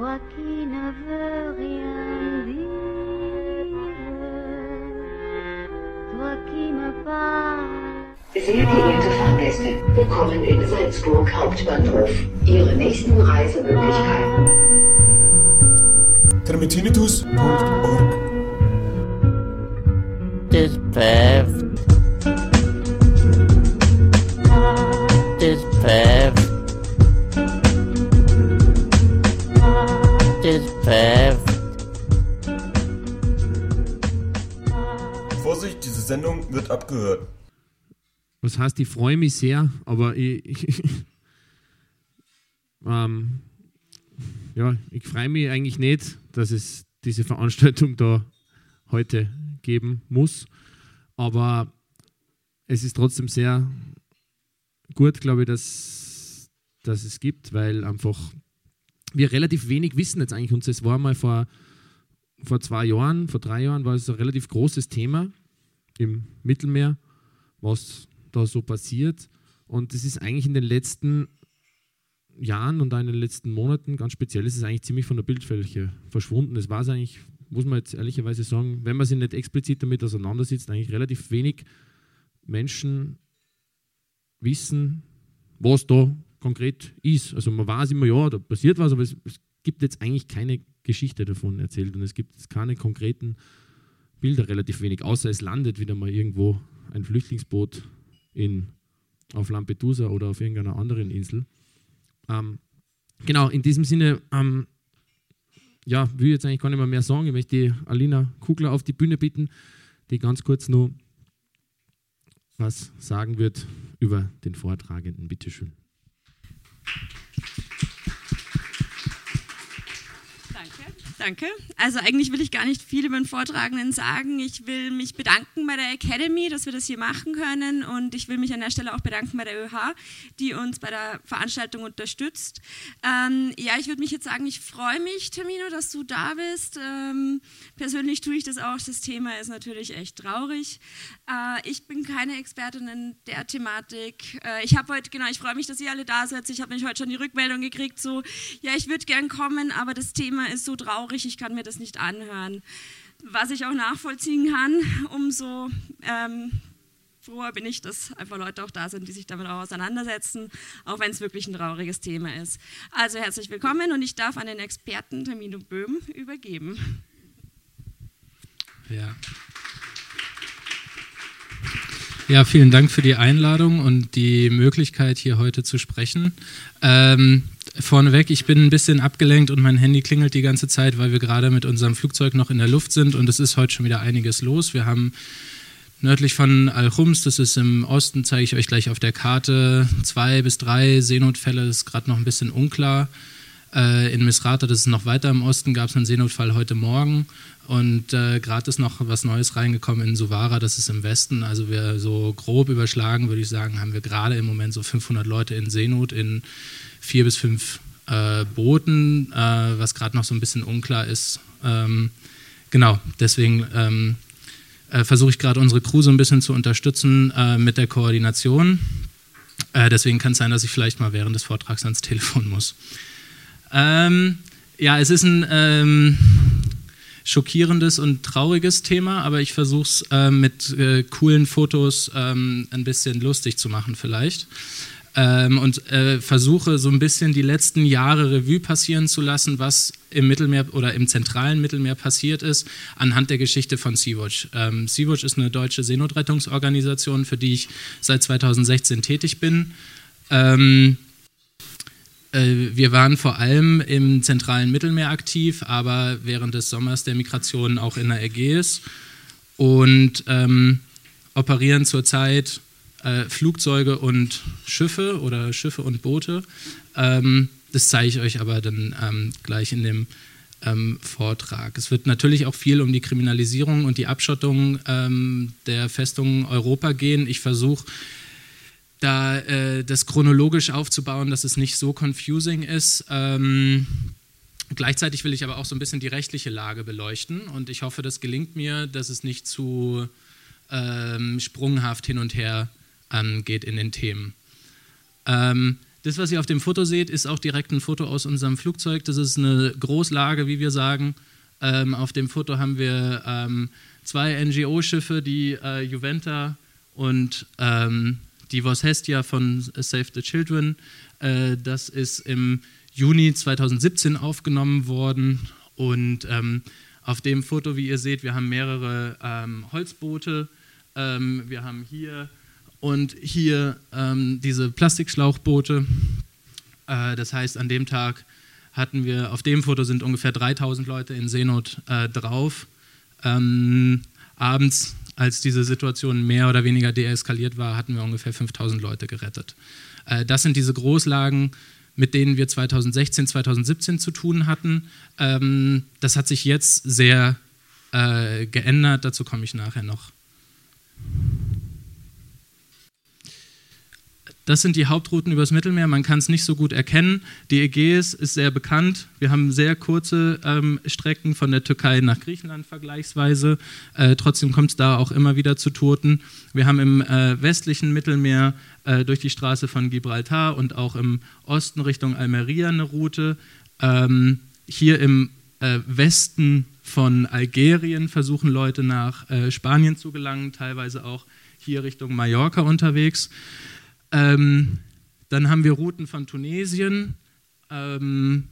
toi qui ne veux rien dire, toi qui me parles. Sehr geehrte Fahrgäste, willkommen in Salzburg Hauptbahnhof. Ihre nächsten Reisemöglichkeiten. termitinitus.org This path. Abgehört. Was heißt, ich freue mich sehr, aber ich, ich ähm, ja, ich freue mich eigentlich nicht, dass es diese Veranstaltung da heute geben muss. Aber es ist trotzdem sehr gut, glaube ich, dass, dass es gibt, weil einfach wir relativ wenig wissen jetzt eigentlich. Und es war mal vor, vor zwei Jahren, vor drei Jahren war es ein relativ großes Thema im Mittelmeer, was da so passiert. Und das ist eigentlich in den letzten Jahren und auch in den letzten Monaten, ganz speziell, ist es eigentlich ziemlich von der Bildfläche verschwunden. Das war es eigentlich, muss man jetzt ehrlicherweise sagen, wenn man sich nicht explizit damit auseinandersetzt, eigentlich relativ wenig Menschen wissen, was da konkret ist. Also man weiß immer, ja, da passiert was, aber es, es gibt jetzt eigentlich keine Geschichte davon erzählt und es gibt jetzt keine konkreten Bilder, relativ wenig, außer es landet wieder mal irgendwo ein Flüchtlingsboot in, auf Lampedusa oder auf irgendeiner anderen Insel. Ähm, genau, in diesem Sinne, ähm, ja, will ich jetzt eigentlich gar nicht mehr, mehr sagen. Ich möchte die Alina Kugler auf die Bühne bitten, die ganz kurz nur was sagen wird über den Vortragenden. Bitte schön. Danke. Also eigentlich will ich gar nicht viel über den Vortragenden sagen. Ich will mich bedanken bei der Academy, dass wir das hier machen können und ich will mich an der Stelle auch bedanken bei der ÖH, die uns bei der Veranstaltung unterstützt. Ähm, ja, ich würde mich jetzt sagen, ich freue mich, Termino, dass du da bist. Ähm, persönlich tue ich das auch. Das Thema ist natürlich echt traurig. Äh, ich bin keine Expertin in der Thematik. Äh, ich habe heute, genau, ich freue mich, dass ihr alle da seid. Ich habe nämlich heute schon die Rückmeldung gekriegt, so, ja, ich würde gern kommen, aber das Thema ist so traurig, ich kann mir das nicht anhören. Was ich auch nachvollziehen kann, umso ähm, froher bin ich, dass einfach Leute auch da sind, die sich damit auch auseinandersetzen, auch wenn es wirklich ein trauriges Thema ist. Also herzlich willkommen und ich darf an den Experten Termino Böhm übergeben. Ja. Ja, vielen Dank für die Einladung und die Möglichkeit, hier heute zu sprechen. Ähm, vorneweg, ich bin ein bisschen abgelenkt und mein Handy klingelt die ganze Zeit, weil wir gerade mit unserem Flugzeug noch in der Luft sind und es ist heute schon wieder einiges los. Wir haben nördlich von Al-Khums, das ist im Osten, zeige ich euch gleich auf der Karte, zwei bis drei Seenotfälle, das ist gerade noch ein bisschen unklar. Äh, in Misrata, das ist noch weiter im Osten, gab es einen Seenotfall heute Morgen. Und äh, gerade ist noch was Neues reingekommen in Suvara, das ist im Westen. Also wir so grob überschlagen, würde ich sagen, haben wir gerade im Moment so 500 Leute in Seenot in vier bis fünf äh, Booten, äh, was gerade noch so ein bisschen unklar ist. Ähm, genau, deswegen ähm, äh, versuche ich gerade unsere Crew so ein bisschen zu unterstützen äh, mit der Koordination. Äh, deswegen kann es sein, dass ich vielleicht mal während des Vortrags ans Telefon muss. Ähm, ja, es ist ein ähm, schockierendes und trauriges Thema, aber ich versuche es äh, mit äh, coolen Fotos ähm, ein bisschen lustig zu machen vielleicht. Ähm, und äh, versuche so ein bisschen die letzten Jahre Revue passieren zu lassen, was im Mittelmeer oder im zentralen Mittelmeer passiert ist, anhand der Geschichte von Sea-Watch. Ähm, Sea-Watch ist eine deutsche Seenotrettungsorganisation, für die ich seit 2016 tätig bin. Ähm, äh, wir waren vor allem im zentralen Mittelmeer aktiv, aber während des Sommers der Migration auch in der Ägäis und ähm, operieren zurzeit äh, Flugzeuge und Schiffe oder Schiffe und Boote. Ähm, das zeige ich euch aber dann ähm, gleich in dem ähm, Vortrag. Es wird natürlich auch viel um die Kriminalisierung und die Abschottung ähm, der Festungen Europa gehen. Ich versuche da äh, das chronologisch aufzubauen, dass es nicht so confusing ist. Ähm, gleichzeitig will ich aber auch so ein bisschen die rechtliche Lage beleuchten und ich hoffe, das gelingt mir, dass es nicht zu ähm, sprunghaft hin und her ähm, geht in den Themen. Ähm, Das, was ihr auf dem Foto seht, ist auch direkt ein Foto aus unserem Flugzeug. Das ist eine Großlage, wie wir sagen. Ähm, auf dem Foto haben wir ähm, zwei NGO-Schiffe, die äh, Juventa und ähm, die Vos Hestia von Save the Children. Äh, das ist im Juni 2017 aufgenommen worden und ähm, auf dem Foto, wie ihr seht, wir haben mehrere ähm, Holzboote. Ähm, wir haben hier und hier ähm, diese Plastikschlauchboote. Äh, das heißt, an dem Tag hatten wir, auf dem Foto sind ungefähr 3000 Leute in Seenot äh, drauf. Ähm, abends, als diese Situation mehr oder weniger deeskaliert war, hatten wir ungefähr 5000 Leute gerettet. Äh, das sind diese Großlagen, mit denen wir 2016, 2017 zu tun hatten. Ähm, das hat sich jetzt sehr äh, geändert, dazu komme ich nachher noch. Das sind die Hauptrouten übers Mittelmeer. Man kann es nicht so gut erkennen. Die Ägäis ist sehr bekannt. Wir haben sehr kurze ähm, Strecken von der Türkei nach Griechenland vergleichsweise. Äh, trotzdem kommt es da auch immer wieder zu Toten. Wir haben im äh, westlichen Mittelmeer äh, durch die Straße von Gibraltar und auch im Osten Richtung Almeria eine Route. Ähm, hier im äh, Westen von Algerien versuchen Leute nach äh, Spanien zu gelangen, teilweise auch hier Richtung Mallorca unterwegs. Ähm, dann haben wir Routen von Tunesien. Ähm,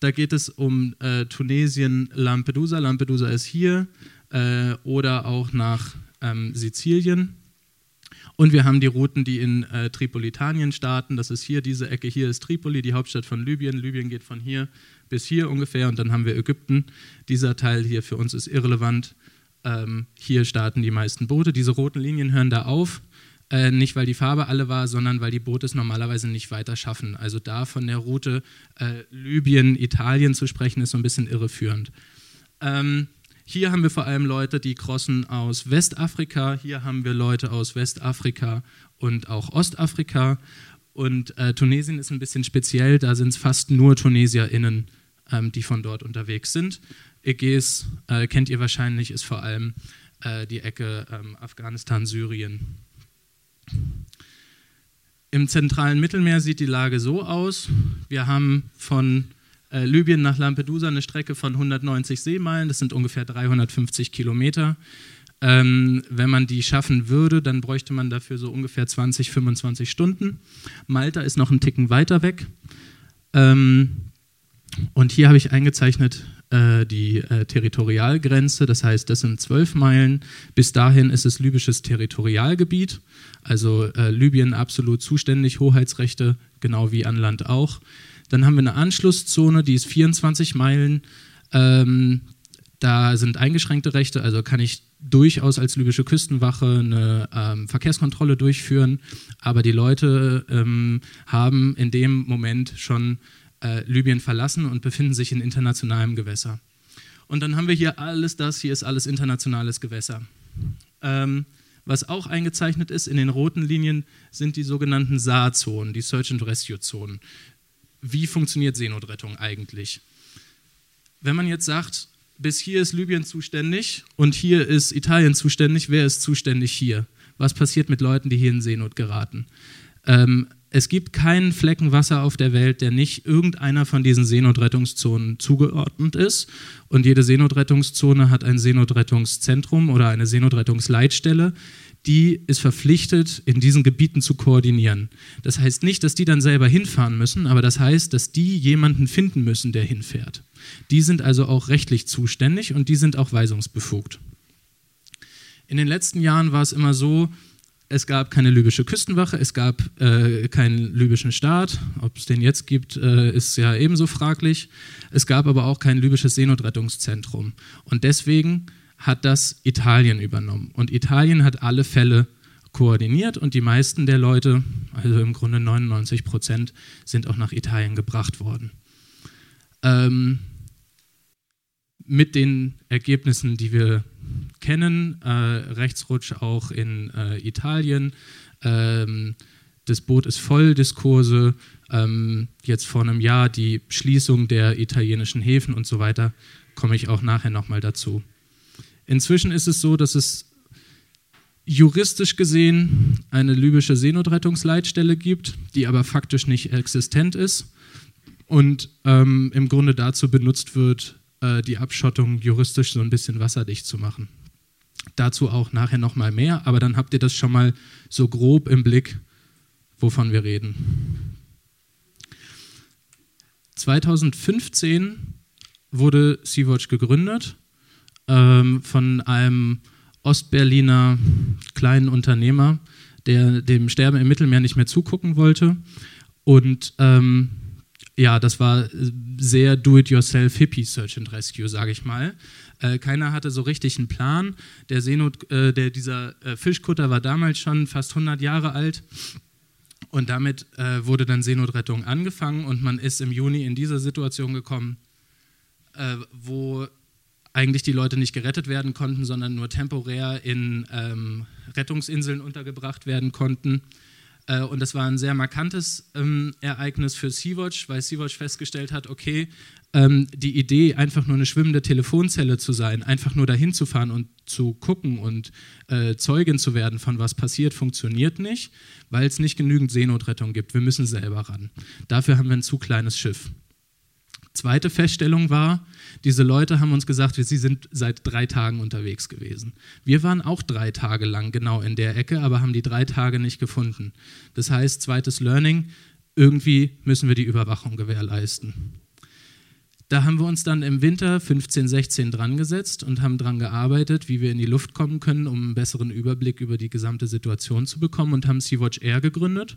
da geht es um äh, Tunesien, Lampedusa. Lampedusa ist hier. Äh, oder auch nach ähm, Sizilien. Und wir haben die Routen, die in äh, Tripolitanien starten. Das ist hier diese Ecke. Hier ist Tripoli, die Hauptstadt von Libyen. Libyen geht von hier bis hier ungefähr. Und dann haben wir Ägypten. Dieser Teil hier für uns ist irrelevant. Ähm, hier starten die meisten Boote. Diese roten Linien hören da auf. Äh, nicht, weil die Farbe alle war, sondern weil die Boote es normalerweise nicht weiter schaffen. Also da von der Route äh, Libyen, Italien zu sprechen, ist so ein bisschen irreführend. Ähm, hier haben wir vor allem Leute, die crossen aus Westafrika. Hier haben wir Leute aus Westafrika und auch Ostafrika. Und äh, Tunesien ist ein bisschen speziell, da sind es fast nur TunesierInnen, ähm, die von dort unterwegs sind. Ägäis äh, kennt ihr wahrscheinlich, ist vor allem äh, die Ecke ähm, Afghanistan, Syrien. Im zentralen Mittelmeer sieht die Lage so aus. Wir haben von äh, Libyen nach Lampedusa eine Strecke von 190 Seemeilen, das sind ungefähr 350 Kilometer. Ähm, wenn man die schaffen würde, dann bräuchte man dafür so ungefähr 20, 25 Stunden. Malta ist noch einen Ticken weiter weg. Ähm, und hier habe ich eingezeichnet die äh, Territorialgrenze, das heißt, das sind zwölf Meilen. Bis dahin ist es libysches Territorialgebiet, also äh, Libyen absolut zuständig, Hoheitsrechte, genau wie an Land auch. Dann haben wir eine Anschlusszone, die ist 24 Meilen. Ähm, da sind eingeschränkte Rechte, also kann ich durchaus als libysche Küstenwache eine ähm, Verkehrskontrolle durchführen, aber die Leute ähm, haben in dem Moment schon äh, Libyen verlassen und befinden sich in internationalem Gewässer. Und dann haben wir hier alles das, hier ist alles internationales Gewässer. Ähm, was auch eingezeichnet ist in den roten Linien, sind die sogenannten SAR-Zonen, die Search and Rescue-Zonen. Wie funktioniert Seenotrettung eigentlich? Wenn man jetzt sagt, bis hier ist Libyen zuständig und hier ist Italien zuständig, wer ist zuständig hier? Was passiert mit Leuten, die hier in Seenot geraten? Ähm, es gibt keinen Flecken Wasser auf der Welt, der nicht irgendeiner von diesen Seenotrettungszonen zugeordnet ist. Und jede Seenotrettungszone hat ein Seenotrettungszentrum oder eine Seenotrettungsleitstelle, die ist verpflichtet, in diesen Gebieten zu koordinieren. Das heißt nicht, dass die dann selber hinfahren müssen, aber das heißt, dass die jemanden finden müssen, der hinfährt. Die sind also auch rechtlich zuständig und die sind auch weisungsbefugt. In den letzten Jahren war es immer so, es gab keine libysche Küstenwache, es gab äh, keinen libyschen Staat. Ob es den jetzt gibt, äh, ist ja ebenso fraglich. Es gab aber auch kein libysches Seenotrettungszentrum. Und deswegen hat das Italien übernommen. Und Italien hat alle Fälle koordiniert und die meisten der Leute, also im Grunde 99 Prozent, sind auch nach Italien gebracht worden. Ähm, mit den Ergebnissen, die wir kennen, äh, Rechtsrutsch auch in äh, Italien. Ähm, das Boot ist voll, Diskurse, ähm, jetzt vor einem Jahr die Schließung der italienischen Häfen und so weiter, komme ich auch nachher nochmal dazu. Inzwischen ist es so, dass es juristisch gesehen eine libysche Seenotrettungsleitstelle gibt, die aber faktisch nicht existent ist und ähm, im Grunde dazu benutzt wird, äh, die Abschottung juristisch so ein bisschen wasserdicht zu machen. Dazu auch nachher nochmal mehr, aber dann habt ihr das schon mal so grob im Blick, wovon wir reden. 2015 wurde Sea-Watch gegründet ähm, von einem Ostberliner kleinen Unternehmer, der dem Sterben im Mittelmeer nicht mehr zugucken wollte. Und ähm, ja, das war sehr do-it-yourself Hippie Search and Rescue, sage ich mal. Äh, keiner hatte so richtig einen Plan. Der Seenot, äh, der, dieser äh, Fischkutter war damals schon fast 100 Jahre alt. Und damit äh, wurde dann Seenotrettung angefangen und man ist im Juni in diese Situation gekommen, äh, wo eigentlich die Leute nicht gerettet werden konnten, sondern nur temporär in ähm, Rettungsinseln untergebracht werden konnten. Äh, und das war ein sehr markantes ähm, Ereignis für Sea-Watch, weil Sea-Watch festgestellt hat, okay, ähm, die Idee, einfach nur eine schwimmende Telefonzelle zu sein, einfach nur dahin zu fahren und zu gucken und äh, Zeugin zu werden von was passiert, funktioniert nicht, weil es nicht genügend Seenotrettung gibt. Wir müssen selber ran. Dafür haben wir ein zu kleines Schiff. Zweite Feststellung war, diese Leute haben uns gesagt, sie sind seit drei Tagen unterwegs gewesen. Wir waren auch drei Tage lang genau in der Ecke, aber haben die drei Tage nicht gefunden. Das heißt, zweites Learning, irgendwie müssen wir die Überwachung gewährleisten. Da haben wir uns dann im Winter 15, 16 dran gesetzt und haben dran gearbeitet, wie wir in die Luft kommen können, um einen besseren Überblick über die gesamte Situation zu bekommen und haben Sea-Watch Air gegründet,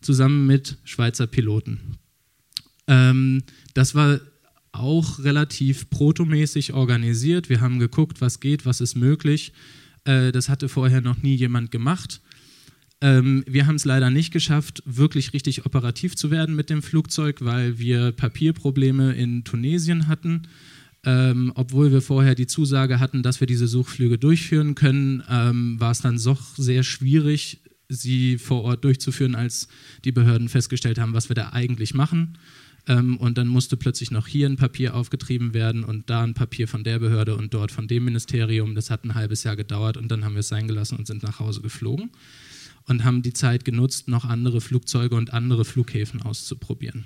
zusammen mit Schweizer Piloten. Ähm, das war auch relativ protomäßig organisiert. Wir haben geguckt, was geht, was ist möglich. Äh, das hatte vorher noch nie jemand gemacht. Ähm, wir haben es leider nicht geschafft, wirklich richtig operativ zu werden mit dem Flugzeug, weil wir Papierprobleme in Tunesien hatten. Ähm, obwohl wir vorher die Zusage hatten, dass wir diese Suchflüge durchführen können, ähm, war es dann doch sehr schwierig, sie vor Ort durchzuführen, als die Behörden festgestellt haben, was wir da eigentlich machen. Ähm, und dann musste plötzlich noch hier ein Papier aufgetrieben werden und da ein Papier von der Behörde und dort von dem Ministerium. Das hat ein halbes Jahr gedauert und dann haben wir es sein gelassen und sind nach Hause geflogen und haben die Zeit genutzt, noch andere Flugzeuge und andere Flughäfen auszuprobieren.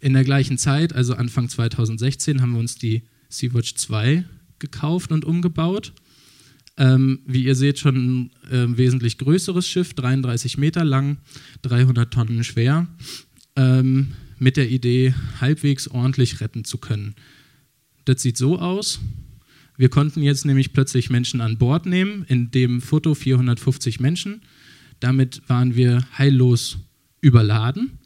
In der gleichen Zeit, also Anfang 2016, haben wir uns die Sea-Watch 2 gekauft und umgebaut. Ähm, wie ihr seht, schon ein äh, wesentlich größeres Schiff, 33 Meter lang, 300 Tonnen schwer, ähm, mit der Idee, halbwegs ordentlich retten zu können. Das sieht so aus. Wir konnten jetzt nämlich plötzlich Menschen an Bord nehmen, in dem Foto 450 Menschen. Damit waren wir heillos überladen.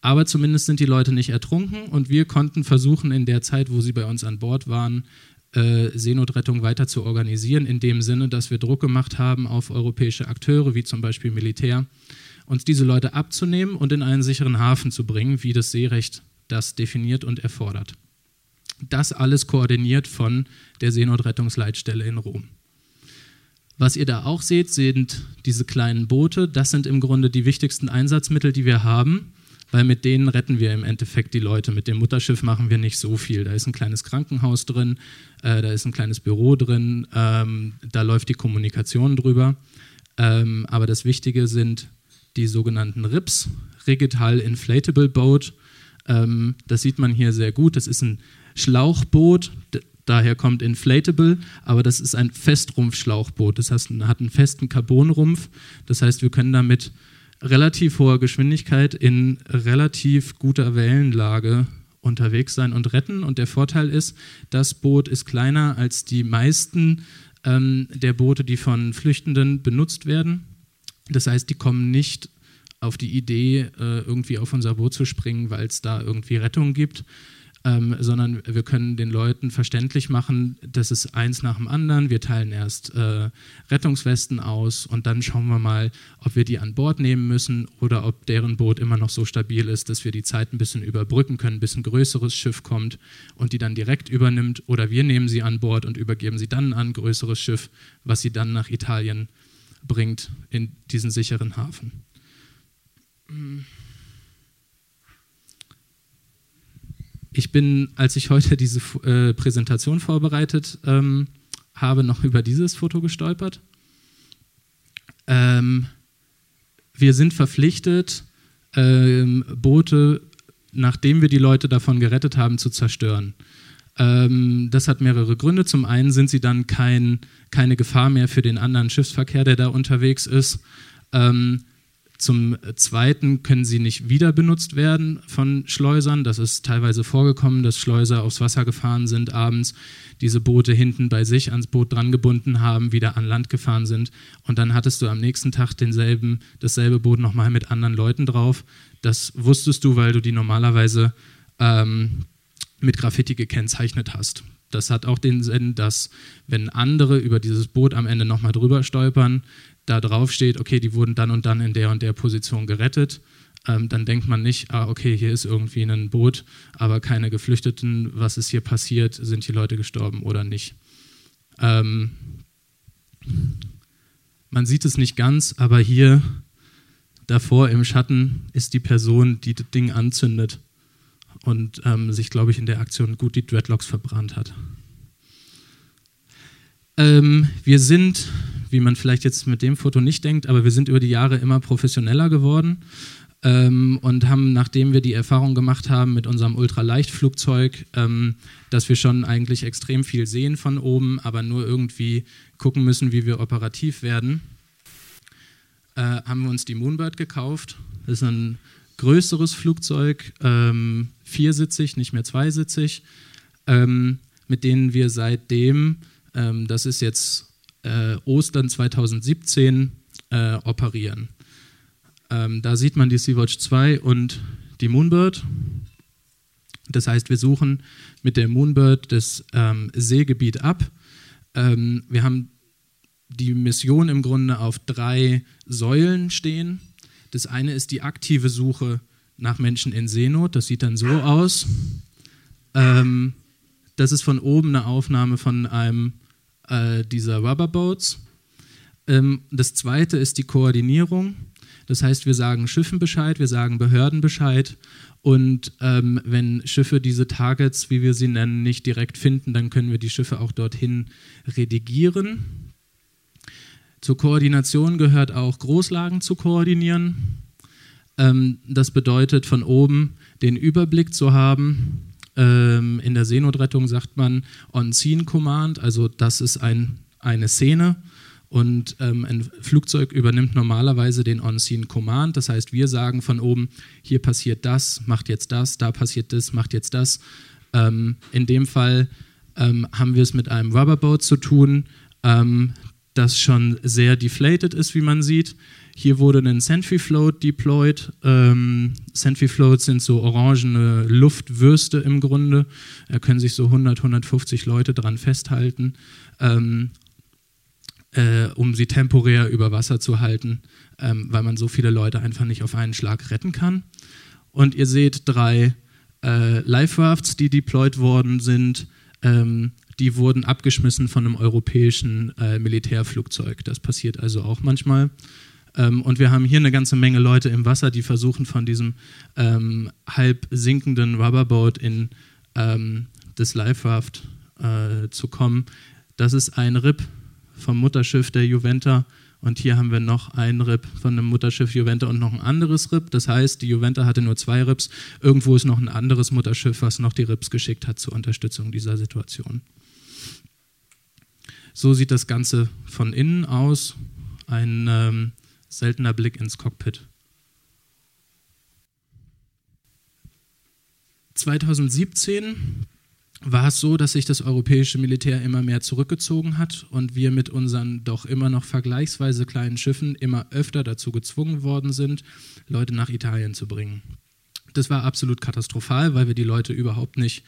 Aber zumindest sind die Leute nicht ertrunken und wir konnten versuchen, in der Zeit, wo sie bei uns an Bord waren, äh, Seenotrettung weiter zu organisieren, in dem Sinne, dass wir Druck gemacht haben auf europäische Akteure, wie zum Beispiel Militär, uns diese Leute abzunehmen und in einen sicheren Hafen zu bringen, wie das Seerecht das definiert und erfordert. Das alles koordiniert von der Seenotrettungsleitstelle in Rom. Was ihr da auch seht, sind diese kleinen Boote. Das sind im Grunde die wichtigsten Einsatzmittel, die wir haben, weil mit denen retten wir im Endeffekt die Leute. Mit dem Mutterschiff machen wir nicht so viel. Da ist ein kleines Krankenhaus drin, äh, da ist ein kleines Büro drin, ähm, da läuft die Kommunikation drüber. Ähm, aber das Wichtige sind die sogenannten RIPS, Hull Inflatable Boat. Ähm, das sieht man hier sehr gut. Das ist ein Schlauchboot, daher kommt Inflatable, aber das ist ein Festrumpfschlauchboot. Das heißt, hat einen festen Carbonrumpf. Das heißt, wir können damit relativ hoher Geschwindigkeit in relativ guter Wellenlage unterwegs sein und retten. Und der Vorteil ist, das Boot ist kleiner als die meisten ähm, der Boote, die von Flüchtenden benutzt werden. Das heißt, die kommen nicht auf die Idee, äh, irgendwie auf unser Boot zu springen, weil es da irgendwie Rettung gibt, ähm, sondern wir können den Leuten verständlich machen, das ist eins nach dem anderen. Wir teilen erst äh, Rettungswesten aus und dann schauen wir mal, ob wir die an Bord nehmen müssen oder ob deren Boot immer noch so stabil ist, dass wir die Zeit ein bisschen überbrücken können, bis ein größeres Schiff kommt und die dann direkt übernimmt oder wir nehmen sie an Bord und übergeben sie dann an ein größeres Schiff, was sie dann nach Italien bringt in diesen sicheren Hafen. Ich bin, als ich heute diese äh, Präsentation vorbereitet ähm, habe, noch über dieses Foto gestolpert. ähm, wir sind verpflichtet, ähm, Boote, nachdem wir die Leute davon gerettet haben, zu zerstören. Ähm, das hat mehrere Gründe. Zum einen sind sie dann kein, keine Gefahr mehr für den anderen Schiffsverkehr, der da unterwegs ist. Ähm, zum Zweiten können sie nicht wieder benutzt werden von Schleusern. Das ist teilweise vorgekommen, dass Schleuser aufs Wasser gefahren sind abends, diese Boote hinten bei sich ans Boot drangebunden haben, wieder an Land gefahren sind. Und dann hattest du am nächsten Tag denselben, dasselbe Boot nochmal mit anderen Leuten drauf. Das wusstest du, weil du die normalerweise ähm, mit Graffiti gekennzeichnet hast. Das hat auch den Sinn, dass wenn andere über dieses Boot am Ende nochmal drüber stolpern, da drauf steht, okay, die wurden dann und dann in der und der Position gerettet, ähm, dann denkt man nicht, ah, okay, hier ist irgendwie ein Boot, aber keine Geflüchteten, was ist hier passiert, sind die Leute gestorben oder nicht. Ähm, man sieht es nicht ganz, aber hier davor im Schatten ist die Person, die das Ding anzündet und ähm, sich, glaube ich, in der Aktion gut die Dreadlocks verbrannt hat. Ähm, wir sind, wie man vielleicht jetzt mit dem Foto nicht denkt, aber wir sind über die Jahre immer professioneller geworden ähm, und haben, nachdem wir die Erfahrung gemacht haben mit unserem Ultraleichtflugzeug, ähm, dass wir schon eigentlich extrem viel sehen von oben, aber nur irgendwie gucken müssen, wie wir operativ werden, äh, haben wir uns die Moonbird gekauft. Das ist ein größeres Flugzeug, ähm, viersitzig, nicht mehr zweisitzig, ähm, mit denen wir seitdem, ähm, das ist jetzt äh, Ostern 2017, äh, operieren. Ähm, da sieht man die Sea-Watch 2 und die Moonbird. Das heißt, wir suchen mit der Moonbird das ähm, Seegebiet ab. Ähm, wir haben die Mission im Grunde auf drei Säulen stehen. Das eine ist die aktive Suche nach Menschen in Seenot. Das sieht dann so aus. Ähm, das ist von oben eine Aufnahme von einem äh, dieser Rubberboats. Ähm, das zweite ist die Koordinierung. Das heißt, wir sagen Schiffen Bescheid, wir sagen Behörden Bescheid und ähm, wenn Schiffe diese Targets, wie wir sie nennen, nicht direkt finden, dann können wir die Schiffe auch dorthin redigieren. Zur Koordination gehört auch Großlagen zu koordinieren. Ähm, das bedeutet von oben den Überblick zu haben. Ähm, in der Seenotrettung sagt man On-Scene Command, also das ist ein, eine Szene. Und ähm, ein Flugzeug übernimmt normalerweise den On-Scene Command. Das heißt, wir sagen von oben, hier passiert das, macht jetzt das, da passiert das, macht jetzt das. Ähm, in dem Fall ähm, haben wir es mit einem Rubberboat zu tun, ähm, das schon sehr deflated ist, wie man sieht. Hier wurde ein Sentry Float deployed. Ähm, Sentry Floats sind so orangene Luftwürste im Grunde. Da können sich so 100, 150 Leute dran festhalten, ähm, äh, um sie temporär über Wasser zu halten, ähm, weil man so viele Leute einfach nicht auf einen Schlag retten kann. Und ihr seht drei äh, Life Rafts, die deployed worden sind. Ähm, die wurden abgeschmissen von einem europäischen äh, Militärflugzeug. Das passiert also auch manchmal. Ähm, und wir haben hier eine ganze Menge Leute im Wasser, die versuchen von diesem ähm, halb sinkenden Rubberboat in ähm, das Life Raft äh, zu kommen. Das ist ein RIP vom Mutterschiff der Juventa. Und hier haben wir noch ein RIP von einem Mutterschiff Juventa und noch ein anderes RIP. Das heißt, die Juventa hatte nur zwei RIPs. Irgendwo ist noch ein anderes Mutterschiff, was noch die RIPs geschickt hat zur Unterstützung dieser Situation. So sieht das Ganze von innen aus. Ein ähm, seltener Blick ins Cockpit. 2017 war es so, dass sich das europäische Militär immer mehr zurückgezogen hat und wir mit unseren doch immer noch vergleichsweise kleinen Schiffen immer öfter dazu gezwungen worden sind, Leute nach Italien zu bringen. Das war absolut katastrophal, weil wir die Leute überhaupt nicht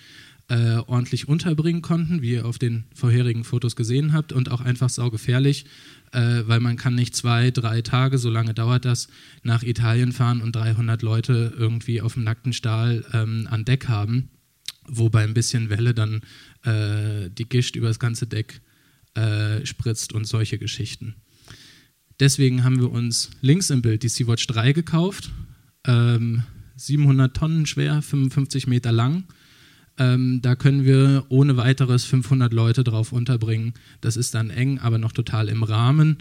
äh, ordentlich unterbringen konnten, wie ihr auf den vorherigen Fotos gesehen habt, und auch einfach saugefährlich, äh, weil man kann nicht zwei, drei Tage, so lange dauert das, nach Italien fahren und 300 Leute irgendwie auf dem nackten Stahl ähm, an Deck haben, wo bei ein bisschen Welle dann äh, die Gischt über das ganze Deck äh, spritzt und solche Geschichten. Deswegen haben wir uns links im Bild die Sea-Watch 3 gekauft, ähm, 700 Tonnen schwer, 55 Meter lang ähm, da können wir ohne weiteres 500 Leute drauf unterbringen. Das ist dann eng, aber noch total im Rahmen.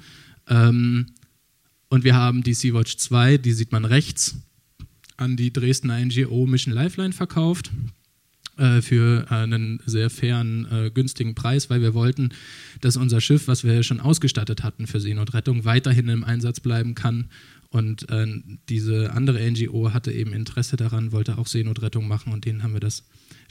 Ähm, Und wir haben die Sea-Watch 2, die sieht man rechts, an die Dresdner NGO Mission Lifeline verkauft äh, für einen sehr fairen, äh, günstigen Preis, weil wir wollten, dass unser Schiff, was wir schon ausgestattet hatten für Seenotrettung, weiterhin im Einsatz bleiben kann. Und äh, diese andere NGO hatte eben Interesse daran, wollte auch Seenotrettung machen und denen haben wir das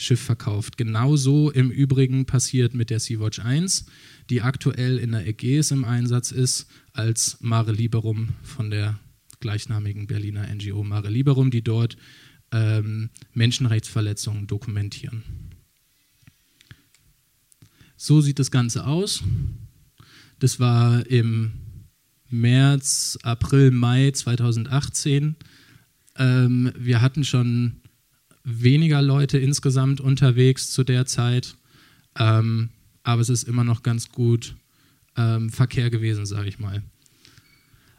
Schiff verkauft. Genauso im Übrigen passiert mit der Sea-Watch 1, die aktuell in der Ägäis im Einsatz ist, als Mare Liberum von der gleichnamigen Berliner NGO Mare Liberum, die dort ähm, Menschenrechtsverletzungen dokumentieren. So sieht das Ganze aus. Das war im März, April, Mai 2018. Ähm, wir hatten schon weniger Leute insgesamt unterwegs zu der Zeit, ähm, aber es ist immer noch ganz gut ähm, Verkehr gewesen, sage ich mal.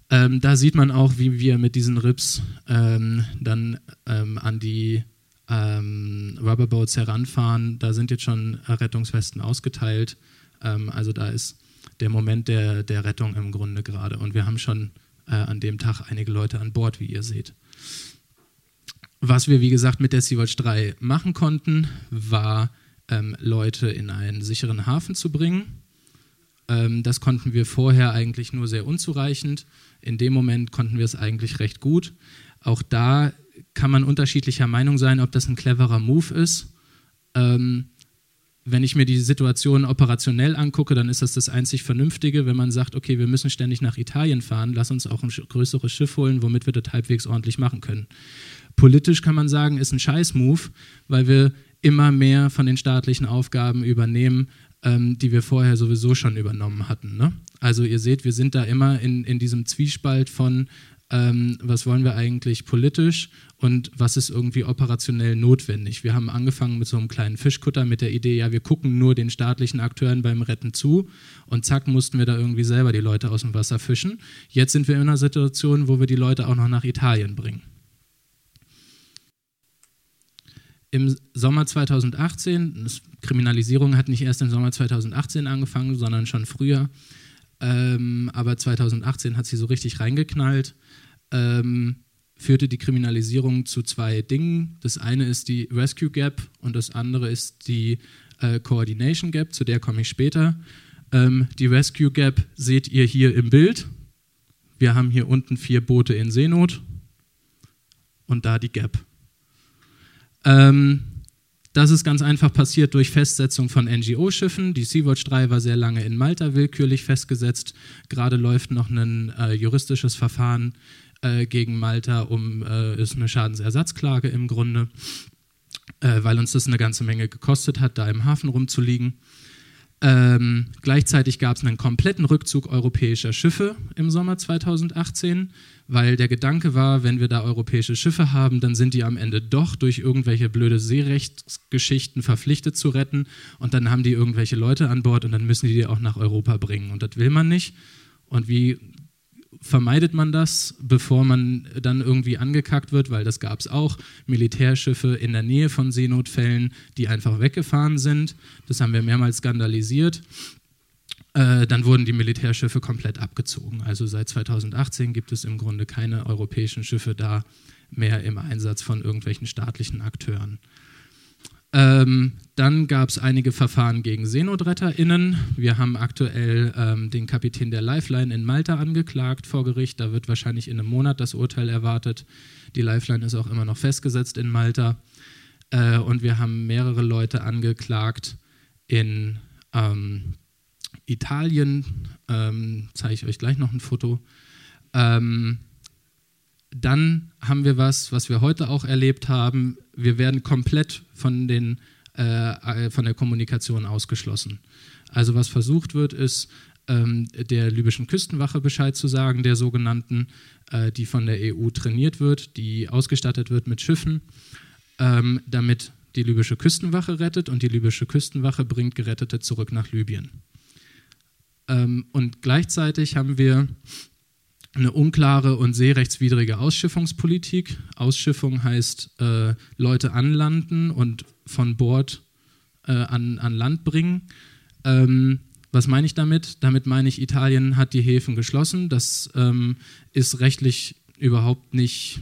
Ähm, da sieht man auch, wie wir mit diesen Rips ähm, dann ähm, an die ähm, Rubberboats heranfahren. Da sind jetzt schon Rettungswesten ausgeteilt. Also da ist der Moment der, der Rettung im Grunde gerade. Und wir haben schon äh, an dem Tag einige Leute an Bord, wie ihr seht. Was wir, wie gesagt, mit der Sea-Watch 3 machen konnten, war ähm, Leute in einen sicheren Hafen zu bringen. Ähm, das konnten wir vorher eigentlich nur sehr unzureichend. In dem Moment konnten wir es eigentlich recht gut. Auch da kann man unterschiedlicher Meinung sein, ob das ein cleverer Move ist. Ähm, wenn ich mir die Situation operationell angucke, dann ist das das einzig Vernünftige, wenn man sagt, okay, wir müssen ständig nach Italien fahren, lass uns auch ein größeres Schiff holen, womit wir das halbwegs ordentlich machen können. Politisch kann man sagen, ist ein Scheiß-Move, weil wir immer mehr von den staatlichen Aufgaben übernehmen, ähm, die wir vorher sowieso schon übernommen hatten. Ne? Also ihr seht, wir sind da immer in, in diesem Zwiespalt von, ähm, was wollen wir eigentlich politisch und was ist irgendwie operationell notwendig. Wir haben angefangen mit so einem kleinen Fischkutter mit der Idee, ja, wir gucken nur den staatlichen Akteuren beim Retten zu und zack, mussten wir da irgendwie selber die Leute aus dem Wasser fischen. Jetzt sind wir in einer Situation, wo wir die Leute auch noch nach Italien bringen. Im Sommer 2018, Kriminalisierung hat nicht erst im Sommer 2018 angefangen, sondern schon früher, ähm, aber 2018 hat sie so richtig reingeknallt, ähm, führte die Kriminalisierung zu zwei Dingen. Das eine ist die Rescue Gap und das andere ist die äh, Coordination Gap, zu der komme ich später. Ähm, die Rescue Gap seht ihr hier im Bild. Wir haben hier unten vier Boote in Seenot und da die Gap. Ähm, das ist ganz einfach passiert durch Festsetzung von NGO-Schiffen. Die Sea-Watch 3 war sehr lange in Malta willkürlich festgesetzt. Gerade läuft noch ein äh, juristisches Verfahren äh, gegen Malta, um äh, ist eine Schadensersatzklage im Grunde, äh, weil uns das eine ganze Menge gekostet hat, da im Hafen rumzuliegen. Ähm, gleichzeitig gab es einen kompletten Rückzug europäischer Schiffe im Sommer 2018, weil der Gedanke war, wenn wir da europäische Schiffe haben, dann sind die am Ende doch durch irgendwelche blöde Seerechtsgeschichten verpflichtet zu retten und dann haben die irgendwelche Leute an Bord und dann müssen die die auch nach Europa bringen und das will man nicht. Und wie vermeidet man das, bevor man dann irgendwie angekackt wird, weil das gab es auch, Militärschiffe in der Nähe von Seenotfällen, die einfach weggefahren sind. Das haben wir mehrmals skandalisiert. Äh, dann wurden die Militärschiffe komplett abgezogen. Also seit 2018 gibt es im Grunde keine europäischen Schiffe da mehr im Einsatz von irgendwelchen staatlichen Akteuren. Ähm, dann gab es einige Verfahren gegen SeenotretterInnen. Wir haben aktuell ähm, den Kapitän der Lifeline in Malta angeklagt vor Gericht. Da wird wahrscheinlich in einem Monat das Urteil erwartet. Die Lifeline ist auch immer noch festgesetzt in Malta. Äh, und wir haben mehrere Leute angeklagt in ähm, Italien. Ähm, Zeige ich euch gleich noch ein Foto. Ähm, dann haben wir was, was wir heute auch erlebt haben. Wir werden komplett von, den, äh, von der Kommunikation ausgeschlossen. Also was versucht wird, ist, ähm, der libyschen Küstenwache Bescheid zu sagen, der sogenannten, äh, die von der EU trainiert wird, die ausgestattet wird mit Schiffen, ähm, damit die libysche Küstenwache rettet und die libysche Küstenwache bringt Gerettete zurück nach Libyen. Ähm, und gleichzeitig haben wir eine unklare und seerechtswidrige Ausschiffungspolitik. Ausschiffung heißt äh, Leute anlanden und von Bord äh, an, an Land bringen. Ähm, Was meine ich damit? Damit meine ich, Italien hat die Häfen geschlossen. Das ähm, ist rechtlich überhaupt nicht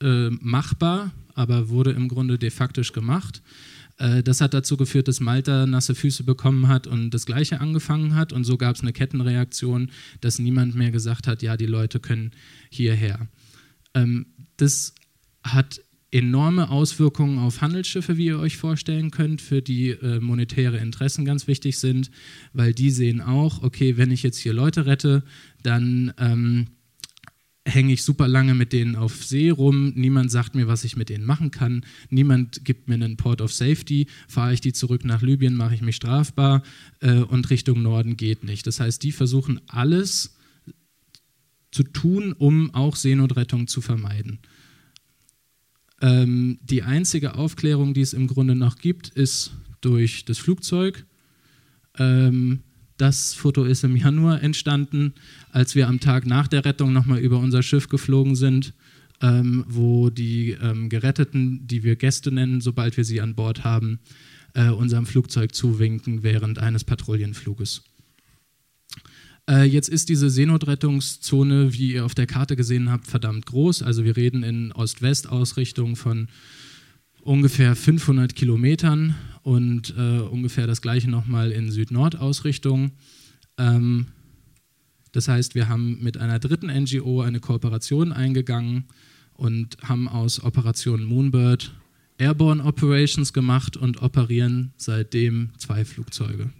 äh, machbar, aber wurde im Grunde de facto gemacht. Äh, das hat dazu geführt, dass Malta nasse Füße bekommen hat und das Gleiche angefangen hat. Und so gab es eine Kettenreaktion, dass niemand mehr gesagt hat, ja, die Leute können hierher. Ähm, das hat enorme Auswirkungen auf Handelsschiffe, wie ihr euch vorstellen könnt, für die äh, monetäre Interessen ganz wichtig sind, weil die sehen auch, okay, wenn ich jetzt hier Leute rette, dann ähm, hänge ich super lange mit denen auf See rum, niemand sagt mir, was ich mit denen machen kann, niemand gibt mir einen Port of Safety, fahre ich die zurück nach Libyen, mache ich mich strafbar äh, und Richtung Norden geht nicht. Das heißt, die versuchen alles zu tun, um auch Seenotrettung zu vermeiden. Ähm, die einzige Aufklärung, die es im Grunde noch gibt, ist durch das Flugzeug. Ähm, das Foto ist im Januar entstanden, als wir am Tag nach der Rettung nochmal über unser Schiff geflogen sind, ähm, wo die ähm, Geretteten, die wir Gäste nennen, sobald wir sie an Bord haben, äh, unserem Flugzeug zuwinken während eines Patrouillenfluges. Äh, jetzt ist diese Seenotrettungszone, wie ihr auf der Karte gesehen habt, verdammt groß. Also wir reden in Ost-West-Ausrichtung von ungefähr 500 Kilometern und äh, ungefähr das gleiche nochmal in Süd-Nord-Ausrichtung. Ähm, das heißt, wir haben mit einer dritten NGO eine Kooperation eingegangen und haben aus Operation Moonbird Airborne Operations gemacht und operieren seitdem zwei Flugzeuge.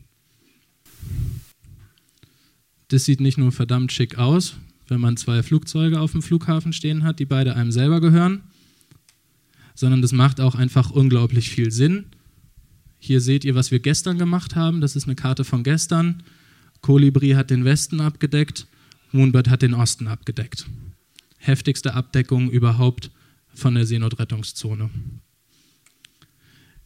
Das sieht nicht nur verdammt schick aus, wenn man zwei Flugzeuge auf dem Flughafen stehen hat, die beide einem selber gehören, sondern das macht auch einfach unglaublich viel Sinn. Hier seht ihr, was wir gestern gemacht haben. Das ist eine Karte von gestern. Kolibri hat den Westen abgedeckt, Moonbird hat den Osten abgedeckt. Heftigste Abdeckung überhaupt von der Seenotrettungszone.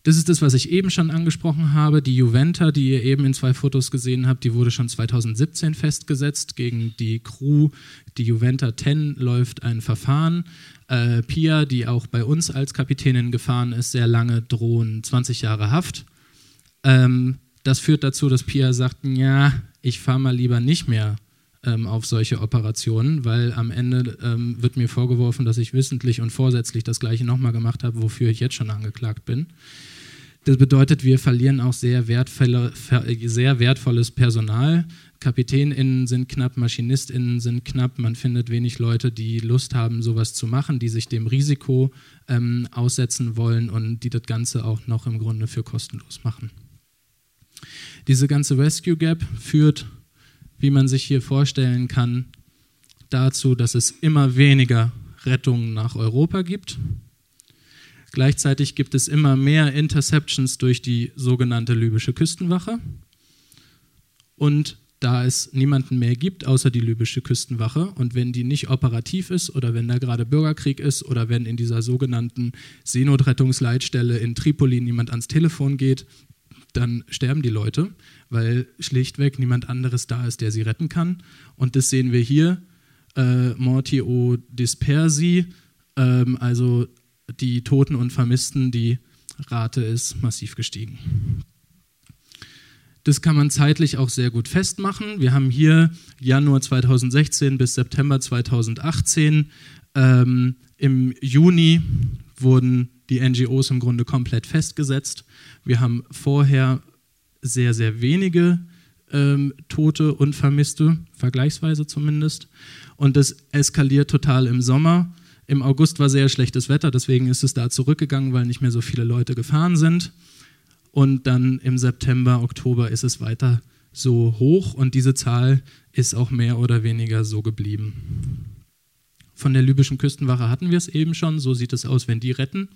Das ist das, was ich eben schon angesprochen habe. Die Juventa, die ihr eben in zwei Fotos gesehen habt, die wurde schon 2017 festgesetzt. Gegen die Crew, die Juventa 10, läuft ein Verfahren. Äh, Pia, die auch bei uns als Kapitänin gefahren ist, sehr lange drohen 20 Jahre Haft. Ähm, das führt dazu, dass Pia sagt, ja, ich fahre mal lieber nicht mehr ähm, auf solche Operationen, weil am Ende ähm, wird mir vorgeworfen, dass ich wissentlich und vorsätzlich das gleiche nochmal gemacht habe, wofür ich jetzt schon angeklagt bin. Das bedeutet, wir verlieren auch sehr, wertvolle, sehr wertvolles Personal. KapitänInnen sind knapp, MaschinistInnen sind knapp. Man findet wenig Leute, die Lust haben, sowas zu machen, die sich dem Risiko ähm, aussetzen wollen und die das Ganze auch noch im Grunde für kostenlos machen. Diese ganze Rescue Gap führt, wie man sich hier vorstellen kann, dazu, dass es immer weniger Rettungen nach Europa gibt Gleichzeitig gibt es immer mehr Interceptions durch die sogenannte libysche Küstenwache. Und da es niemanden mehr gibt, außer die libysche Küstenwache, und wenn die nicht operativ ist oder wenn da gerade Bürgerkrieg ist oder wenn in dieser sogenannten Seenotrettungsleitstelle in Tripoli niemand ans Telefon geht, dann sterben die Leute, weil schlichtweg niemand anderes da ist, der sie retten kann. Und das sehen wir hier, äh, Morti o Dispersi, ähm, also die Toten und Vermissten, die Rate ist massiv gestiegen. Das kann man zeitlich auch sehr gut festmachen. Wir haben hier Januar 2016 bis September 2018. Ähm, Im Juni wurden die NGOs im Grunde komplett festgesetzt. Wir haben vorher sehr, sehr wenige ähm, Tote und Vermisste, vergleichsweise zumindest. Und das eskaliert total im Sommer. Im August war sehr schlechtes Wetter, deswegen ist es da zurückgegangen, weil nicht mehr so viele Leute gefahren sind. Und dann im September, Oktober ist es weiter so hoch und diese Zahl ist auch mehr oder weniger so geblieben. Von der libyschen Küstenwache hatten wir es eben schon, so sieht es aus, wenn die retten.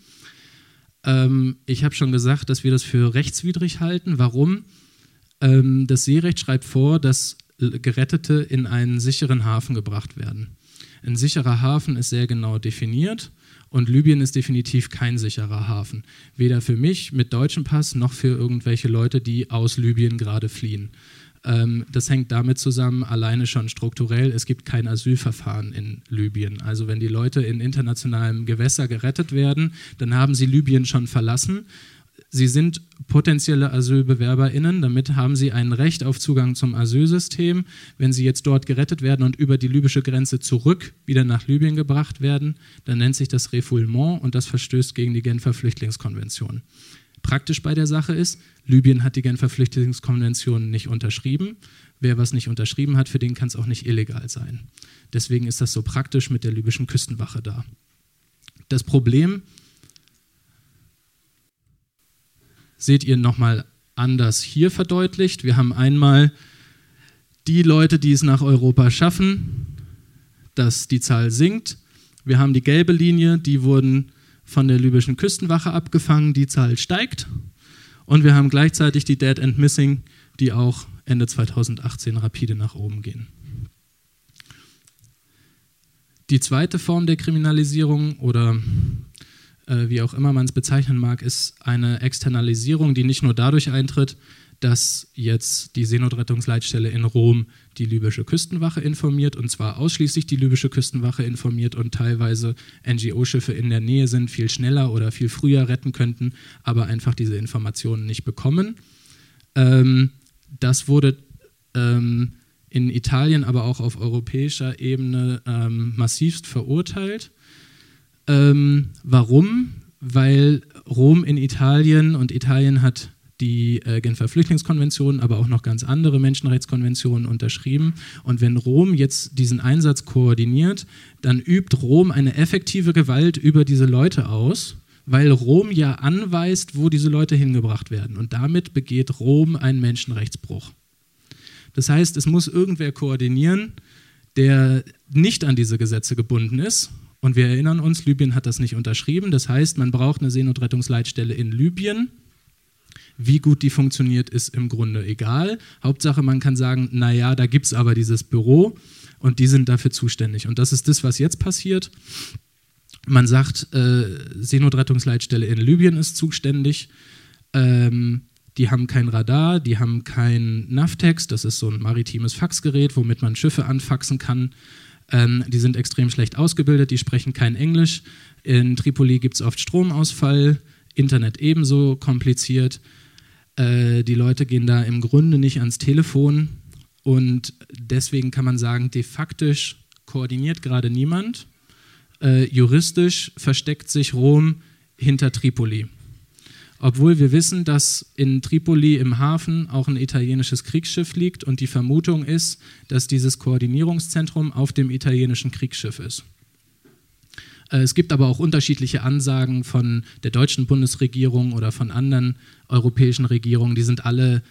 Ähm, ich habe schon gesagt, dass wir das für rechtswidrig halten. Warum? Ähm, das Seerecht schreibt vor, dass Gerettete in einen sicheren Hafen gebracht werden. Ein sicherer Hafen ist sehr genau definiert und Libyen ist definitiv kein sicherer Hafen. Weder für mich mit deutschem Pass noch für irgendwelche Leute, die aus Libyen gerade fliehen. Ähm, das hängt damit zusammen, alleine schon strukturell, es gibt kein Asylverfahren in Libyen. Also wenn die Leute in internationalem Gewässer gerettet werden, dann haben sie Libyen schon verlassen Sie sind potenzielle AsylbewerberInnen, damit haben sie ein Recht auf Zugang zum Asylsystem. Wenn sie jetzt dort gerettet werden und über die libysche Grenze zurück wieder nach Libyen gebracht werden, dann nennt sich das Refoulement und das verstößt gegen die Genfer Flüchtlingskonvention. Praktisch bei der Sache ist, Libyen hat die Genfer Flüchtlingskonvention nicht unterschrieben. Wer was nicht unterschrieben hat, für den kann es auch nicht illegal sein. Deswegen ist das so praktisch mit der libyschen Küstenwache da. Das Problem seht ihr nochmal anders hier verdeutlicht. Wir haben einmal die Leute, die es nach Europa schaffen, dass die Zahl sinkt. Wir haben die gelbe Linie, die wurden von der libyschen Küstenwache abgefangen, die Zahl steigt. Und wir haben gleichzeitig die Dead and Missing, die auch Ende 2018 rapide nach oben gehen. Die zweite Form der Kriminalisierung oder äh, wie auch immer man es bezeichnen mag, ist eine Externalisierung, die nicht nur dadurch eintritt, dass jetzt die Seenotrettungsleitstelle in Rom die libysche Küstenwache informiert, und zwar ausschließlich die libysche Küstenwache informiert und teilweise NGO-Schiffe in der Nähe sind, viel schneller oder viel früher retten könnten, aber einfach diese Informationen nicht bekommen. Ähm, das wurde ähm, in Italien, aber auch auf europäischer Ebene ähm, massivst verurteilt. Ähm, warum? Weil Rom in Italien und Italien hat die äh, Genfer Flüchtlingskonvention, aber auch noch ganz andere Menschenrechtskonventionen unterschrieben. Und wenn Rom jetzt diesen Einsatz koordiniert, dann übt Rom eine effektive Gewalt über diese Leute aus, weil Rom ja anweist, wo diese Leute hingebracht werden. Und damit begeht Rom einen Menschenrechtsbruch. Das heißt, es muss irgendwer koordinieren, der nicht an diese Gesetze gebunden ist und wir erinnern uns, Libyen hat das nicht unterschrieben. Das heißt, man braucht eine Seenotrettungsleitstelle in Libyen. Wie gut die funktioniert, ist im Grunde egal. Hauptsache, man kann sagen, naja, da gibt es aber dieses Büro und die sind dafür zuständig. Und das ist das, was jetzt passiert. Man sagt, äh, Seenotrettungsleitstelle in Libyen ist zuständig. Ähm, die haben kein Radar, die haben kein Navtex, das ist so ein maritimes Faxgerät, womit man Schiffe anfaxen kann. Ähm, die sind extrem schlecht ausgebildet, die sprechen kein Englisch. In Tripoli gibt es oft Stromausfall, Internet ebenso kompliziert. Äh, die Leute gehen da im Grunde nicht ans Telefon und deswegen kann man sagen, de facto koordiniert gerade niemand. Äh, juristisch versteckt sich Rom hinter Tripoli obwohl wir wissen, dass in Tripoli im Hafen auch ein italienisches Kriegsschiff liegt und die Vermutung ist, dass dieses Koordinierungszentrum auf dem italienischen Kriegsschiff ist. Äh, es gibt aber auch unterschiedliche Ansagen von der deutschen Bundesregierung oder von anderen europäischen Regierungen, die sind alle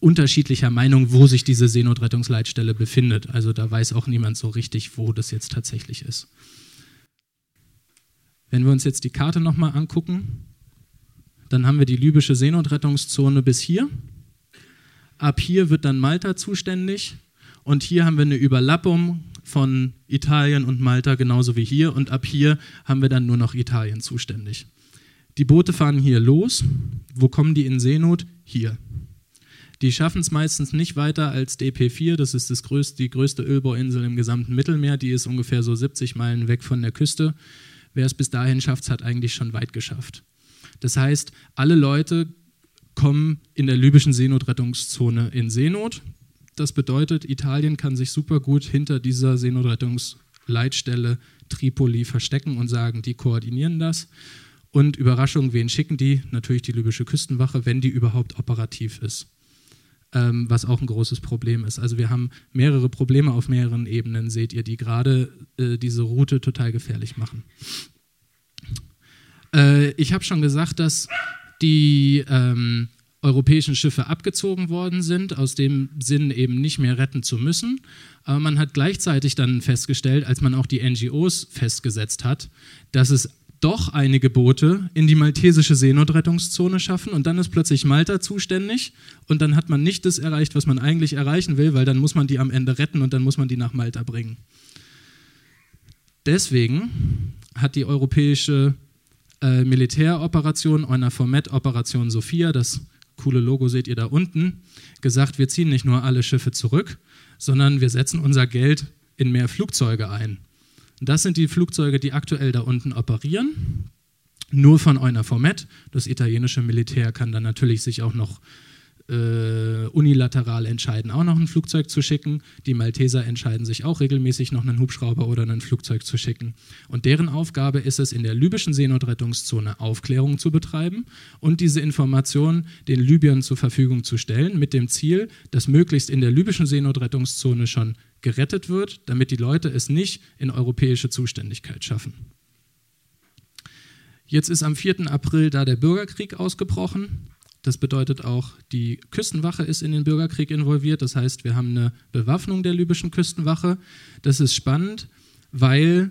unterschiedlicher Meinung, wo sich diese Seenotrettungsleitstelle befindet. Also da weiß auch niemand so richtig, wo das jetzt tatsächlich ist. Wenn wir uns jetzt die Karte nochmal angucken, dann haben wir die libysche Seenotrettungszone bis hier. Ab hier wird dann Malta zuständig. Und hier haben wir eine Überlappung von Italien und Malta genauso wie hier. Und ab hier haben wir dann nur noch Italien zuständig. Die Boote fahren hier los. Wo kommen die in Seenot? Hier. Die schaffen es meistens nicht weiter als DP4, das ist das größte, die größte Ölbohrinsel im gesamten Mittelmeer, die ist ungefähr so 70 Meilen weg von der Küste. Wer es bis dahin schafft, hat eigentlich schon weit geschafft. Das heißt, alle Leute kommen in der libyschen Seenotrettungszone in Seenot. Das bedeutet, Italien kann sich super gut hinter dieser Seenotrettungsleitstelle Tripoli verstecken und sagen, die koordinieren das. Und Überraschung, wen schicken die? Natürlich die libysche Küstenwache, wenn die überhaupt operativ ist. Ähm, was auch ein großes Problem ist. Also wir haben mehrere Probleme auf mehreren Ebenen, seht ihr, die gerade äh, diese Route total gefährlich machen. Äh, ich habe schon gesagt, dass die ähm, europäischen Schiffe abgezogen worden sind, aus dem Sinn eben nicht mehr retten zu müssen. Aber man hat gleichzeitig dann festgestellt, als man auch die NGOs festgesetzt hat, dass es doch einige Boote in die maltesische Seenotrettungszone schaffen und dann ist plötzlich Malta zuständig und dann hat man nicht das erreicht, was man eigentlich erreichen will, weil dann muss man die am Ende retten und dann muss man die nach Malta bringen. Deswegen hat die europäische äh, Militäroperation, einer Format Operation Sophia, das coole Logo seht ihr da unten, gesagt, wir ziehen nicht nur alle Schiffe zurück, sondern wir setzen unser Geld in mehr Flugzeuge ein. Das sind die Flugzeuge, die aktuell da unten operieren. nur von EUNAVFOR Med. Das italienische Militär kann dann natürlich sich auch noch äh, unilateral entscheiden, auch noch ein Flugzeug zu schicken. Die Malteser entscheiden sich auch regelmäßig noch einen Hubschrauber oder ein Flugzeug zu schicken. Und deren Aufgabe ist es, in der libyschen Seenotrettungszone Aufklärung zu betreiben und diese Informationen den Libyern zur Verfügung zu stellen, mit dem Ziel, dass möglichst in der libyschen Seenotrettungszone schon gerettet wird, damit die Leute es nicht in europäische Zuständigkeit schaffen. Jetzt ist am 4. April da der Bürgerkrieg ausgebrochen. Das bedeutet auch, die Küstenwache ist in den Bürgerkrieg involviert. Das heißt, wir haben eine Bewaffnung der libyschen Küstenwache. Das ist spannend, weil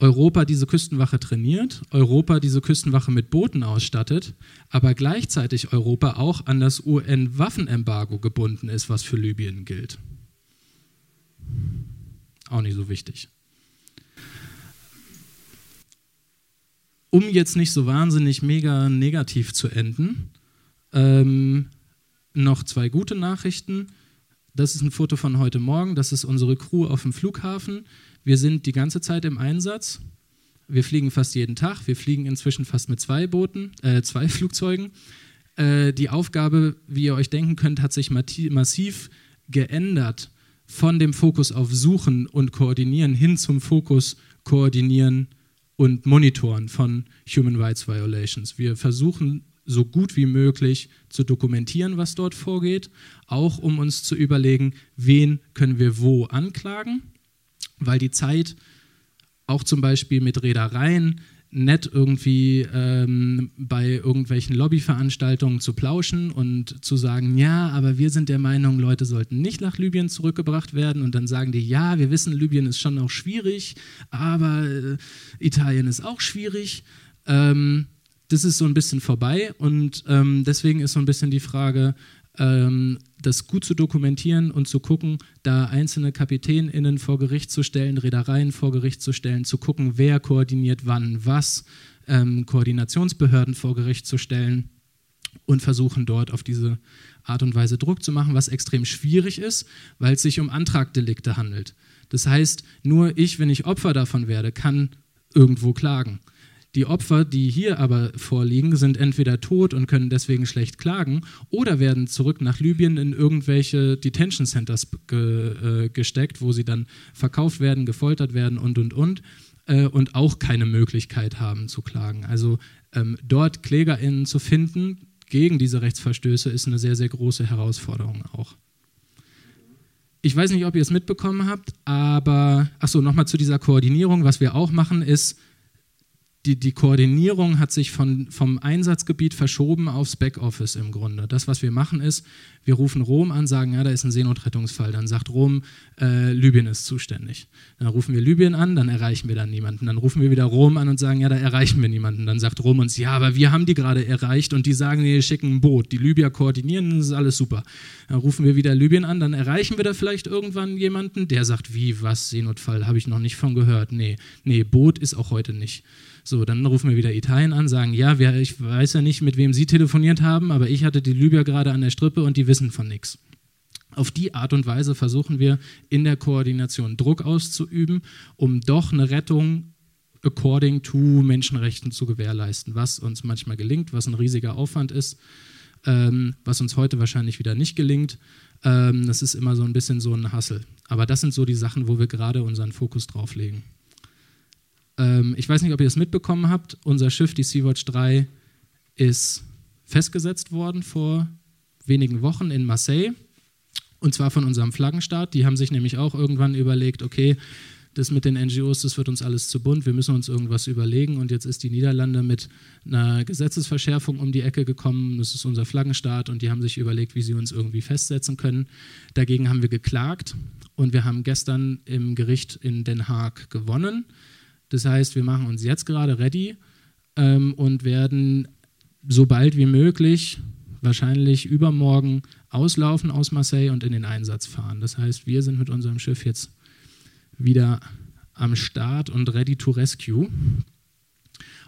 Europa diese Küstenwache trainiert, Europa diese Küstenwache mit Booten ausstattet, aber gleichzeitig Europa auch an das UN-Waffenembargo gebunden ist, was für Libyen gilt. Auch nicht so wichtig. Um jetzt nicht so wahnsinnig mega negativ zu enden, ähm, noch zwei gute Nachrichten. Das ist ein Foto von heute Morgen. Das ist unsere Crew auf dem Flughafen. Wir sind die ganze Zeit im Einsatz. Wir fliegen fast jeden Tag. Wir fliegen inzwischen fast mit zwei Booten, äh, zwei Flugzeugen. Äh, die Aufgabe, wie ihr euch denken könnt, hat sich massiv geändert von dem Fokus auf Suchen und Koordinieren hin zum Fokus Koordinieren und Monitoren von Human Rights Violations. Wir versuchen so gut wie möglich zu dokumentieren, was dort vorgeht, auch um uns zu überlegen, wen können wir wo anklagen, weil die Zeit auch zum Beispiel mit Reedereien nett irgendwie ähm, bei irgendwelchen Lobbyveranstaltungen zu plauschen und zu sagen, ja, aber wir sind der Meinung, Leute sollten nicht nach Libyen zurückgebracht werden und dann sagen die, ja, wir wissen, Libyen ist schon auch schwierig, aber äh, Italien ist auch schwierig. Ähm, das ist so ein bisschen vorbei und ähm, deswegen ist so ein bisschen die Frage, ähm, das gut zu dokumentieren und zu gucken, da einzelne KapitänInnen vor Gericht zu stellen, Reedereien vor Gericht zu stellen, zu gucken, wer koordiniert wann was, ähm, Koordinationsbehörden vor Gericht zu stellen und versuchen dort auf diese Art und Weise Druck zu machen, was extrem schwierig ist, weil es sich um Antragdelikte handelt. Das heißt, nur ich, wenn ich Opfer davon werde, kann irgendwo klagen. Die Opfer, die hier aber vorliegen, sind entweder tot und können deswegen schlecht klagen oder werden zurück nach Libyen in irgendwelche Detention Centers ge, äh, gesteckt, wo sie dann verkauft werden, gefoltert werden und, und, und äh, und auch keine Möglichkeit haben zu klagen. Also ähm, dort KlägerInnen zu finden gegen diese Rechtsverstöße ist eine sehr, sehr große Herausforderung auch. Ich weiß nicht, ob ihr es mitbekommen habt, aber, achso, nochmal zu dieser Koordinierung. Was wir auch machen, ist, die, die Koordinierung hat sich von, vom Einsatzgebiet verschoben aufs Backoffice im Grunde. Das, was wir machen, ist, wir rufen Rom an, sagen, ja, da ist ein Seenotrettungsfall. Dann sagt Rom, äh, Libyen ist zuständig. Dann rufen wir Libyen an, dann erreichen wir da niemanden. Dann rufen wir wieder Rom an und sagen, ja, da erreichen wir niemanden. Dann sagt Rom uns, ja, aber wir haben die gerade erreicht und die sagen, wir schicken ein Boot. Die Libyer koordinieren, das ist alles super. Dann rufen wir wieder Libyen an, dann erreichen wir da vielleicht irgendwann jemanden, der sagt, wie, was, Seenotfall, habe ich noch nicht von gehört. Nee, nee, Boot ist auch heute nicht. So, dann rufen wir wieder Italien an, sagen, ja, wir, ich weiß ja nicht, mit wem Sie telefoniert haben, aber ich hatte die Libyer gerade an der Strippe und die wissen von nichts. Auf die Art und Weise versuchen wir in der Koordination Druck auszuüben, um doch eine Rettung according to Menschenrechten zu gewährleisten, was uns manchmal gelingt, was ein riesiger Aufwand ist, ähm, was uns heute wahrscheinlich wieder nicht gelingt. Ähm, das ist immer so ein bisschen so ein Hassel. Aber das sind so die Sachen, wo wir gerade unseren Fokus drauf legen. Ähm, ich weiß nicht, ob ihr es mitbekommen habt. Unser Schiff, die Sea-Watch 3, ist festgesetzt worden vor wenigen Wochen in Marseille. Und zwar von unserem Flaggenstaat. Die haben sich nämlich auch irgendwann überlegt, okay, das mit den NGOs, das wird uns alles zu bunt, wir müssen uns irgendwas überlegen. Und jetzt ist die Niederlande mit einer Gesetzesverschärfung um die Ecke gekommen. Das ist unser Flaggenstaat und die haben sich überlegt, wie sie uns irgendwie festsetzen können. Dagegen haben wir geklagt und wir haben gestern im Gericht in Den Haag gewonnen. Das heißt, wir machen uns jetzt gerade ready ähm, und werden so bald wie möglich, wahrscheinlich übermorgen, auslaufen aus Marseille und in den Einsatz fahren. Das heißt, wir sind mit unserem Schiff jetzt wieder am Start und ready to rescue.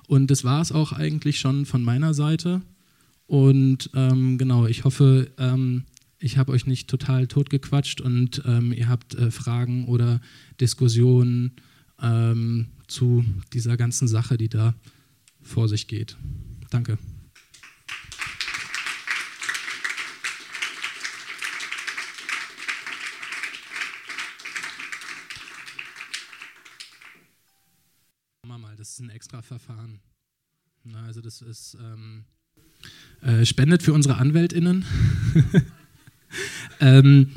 Und das war es auch eigentlich schon von meiner Seite. Und ähm, genau, ich hoffe, ähm, ich habe euch nicht total totgequatscht und ähm, ihr habt äh, Fragen oder Diskussionen ähm, zu dieser ganzen Sache, die da vor sich geht. Danke. mal, das ist ein extra Verfahren. Na, also das ist ähm, äh, spendet für unsere AnwältInnen. ähm,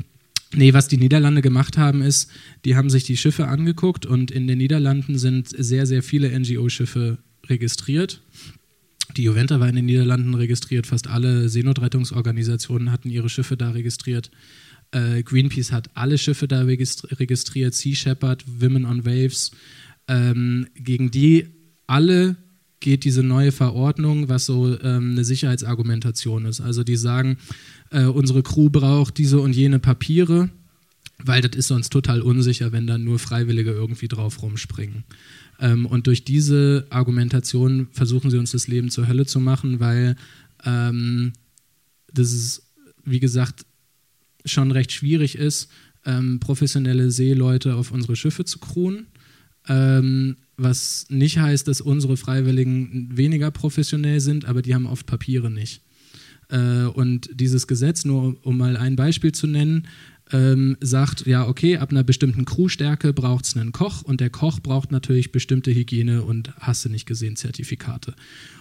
nee, was die Niederlande gemacht haben, ist, die haben sich die Schiffe angeguckt und in den Niederlanden sind sehr, sehr viele NGO-Schiffe registriert. Die Juventa war in den Niederlanden registriert, fast alle Seenotrettungsorganisationen hatten ihre Schiffe da registriert. Äh, Greenpeace hat alle Schiffe da registriert, Sea Shepherd, Women on Waves. Ähm, gegen die alle geht diese neue Verordnung, was so ähm, eine Sicherheitsargumentation ist. Also die sagen, äh, unsere Crew braucht diese und jene Papiere, weil das ist sonst total unsicher, wenn dann nur Freiwillige irgendwie drauf rumspringen. Ähm, und durch diese Argumentation versuchen sie uns das Leben zur Hölle zu machen, weil ähm, das ist, wie gesagt, schon recht schwierig ist, ähm, professionelle Seeleute auf unsere Schiffe zu crewen. Was nicht heißt, dass unsere Freiwilligen weniger professionell sind, aber die haben oft Papiere nicht. Äh, und dieses Gesetz, nur um mal ein Beispiel zu nennen, ähm, sagt, ja, okay, ab einer bestimmten Crewstärke braucht es einen Koch und der Koch braucht natürlich bestimmte Hygiene und hast du nicht gesehen Zertifikate.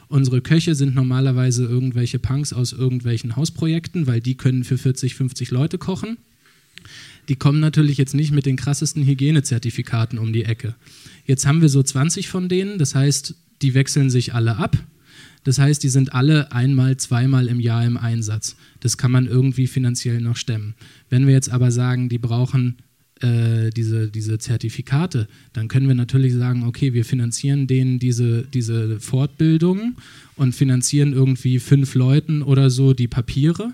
Unsere Köche sind normalerweise irgendwelche Punks aus irgendwelchen Hausprojekten, weil die können für 40, 50 Leute kochen. Die kommen natürlich jetzt nicht mit den krassesten Hygienezertifikaten um die Ecke. Jetzt haben wir so 20 von denen, das heißt, die wechseln sich alle ab. Das heißt, die sind alle einmal, zweimal im Jahr im Einsatz. Das kann man irgendwie finanziell noch stemmen. Wenn wir jetzt aber sagen, die brauchen äh, diese, diese Zertifikate, dann können wir natürlich sagen, okay, wir finanzieren denen diese, diese Fortbildung und finanzieren irgendwie fünf Leuten oder so die Papiere.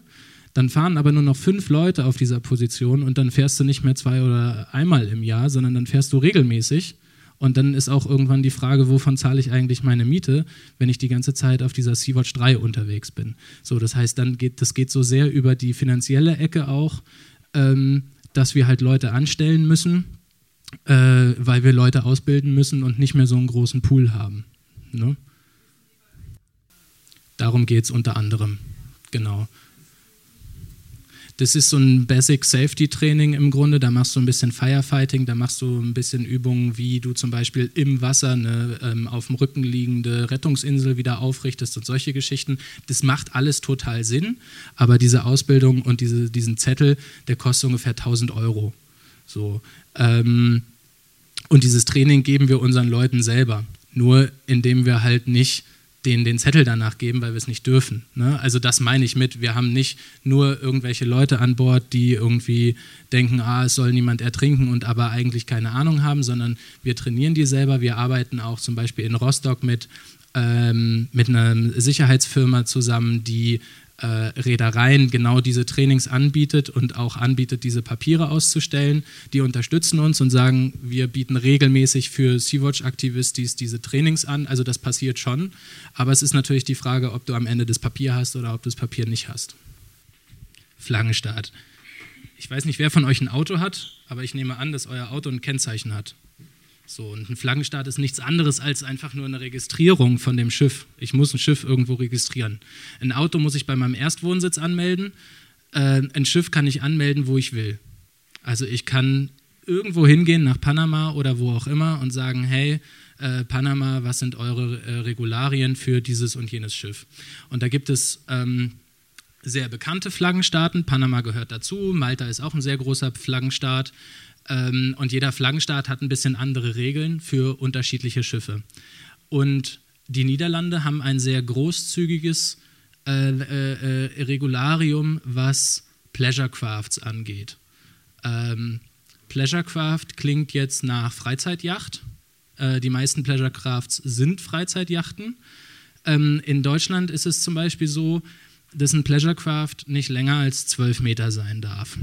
Dann fahren aber nur noch fünf Leute auf dieser Position und dann fährst du nicht mehr zwei oder einmal im Jahr, sondern dann fährst du regelmäßig und dann ist auch irgendwann die Frage, wovon zahle ich eigentlich meine Miete, wenn ich die ganze Zeit auf dieser Sea-Watch 3 unterwegs bin. So, das heißt, dann geht, das geht so sehr über die finanzielle Ecke auch, ähm, dass wir halt Leute anstellen müssen, äh, weil wir Leute ausbilden müssen und nicht mehr so einen großen Pool haben. Ne? Darum geht es unter anderem. Genau. Das ist so ein Basic Safety Training im Grunde. Da machst du ein bisschen Firefighting, da machst du ein bisschen Übungen, wie du zum Beispiel im Wasser eine ähm, auf dem Rücken liegende Rettungsinsel wieder aufrichtest und solche Geschichten. Das macht alles total Sinn, aber diese Ausbildung und diese, diesen Zettel, der kostet ungefähr 1000 Euro. So. Ähm, und dieses Training geben wir unseren Leuten selber. Nur indem wir halt nicht denen den Zettel danach geben, weil wir es nicht dürfen. Ne? Also das meine ich mit, wir haben nicht nur irgendwelche Leute an Bord, die irgendwie denken, ah, es soll niemand ertrinken und aber eigentlich keine Ahnung haben, sondern wir trainieren die selber. Wir arbeiten auch zum Beispiel in Rostock mit, ähm, mit einer Sicherheitsfirma zusammen, die äh, Reedereien genau diese Trainings anbietet und auch anbietet, diese Papiere auszustellen. Die unterstützen uns und sagen, wir bieten regelmäßig für Sea-Watch-Aktivistis diese Trainings an. Also das passiert schon. Aber es ist natürlich die Frage, ob du am Ende das Papier hast oder ob du das Papier nicht hast. Flaggenstart. Ich weiß nicht, wer von euch ein Auto hat, aber ich nehme an, dass euer Auto ein Kennzeichen hat. So, und ein Flaggenstart ist nichts anderes als einfach nur eine Registrierung von dem Schiff. Ich muss ein Schiff irgendwo registrieren. Ein Auto muss ich bei meinem Erstwohnsitz anmelden. Äh, ein Schiff kann ich anmelden, wo ich will. Also ich kann irgendwo hingehen, nach Panama oder wo auch immer und sagen, hey, äh, Panama, was sind eure äh, Regularien für dieses und jenes Schiff? Und da gibt es ähm, sehr bekannte Flaggenstaaten. Panama gehört dazu. Malta ist auch ein sehr großer Flaggenstaat. Ähm, und jeder Flaggenstaat hat ein bisschen andere Regeln für unterschiedliche Schiffe. Und die Niederlande haben ein sehr großzügiges äh, äh, äh Regularium, was Pleasure Crafts angeht. Ähm, Pleasure Craft klingt jetzt nach Freizeitjacht. Äh, die meisten Pleasure Crafts sind Freizeitjachten. Ähm, in Deutschland ist es zum Beispiel so, dass ein Pleasure Craft nicht länger als 12 Meter sein darf.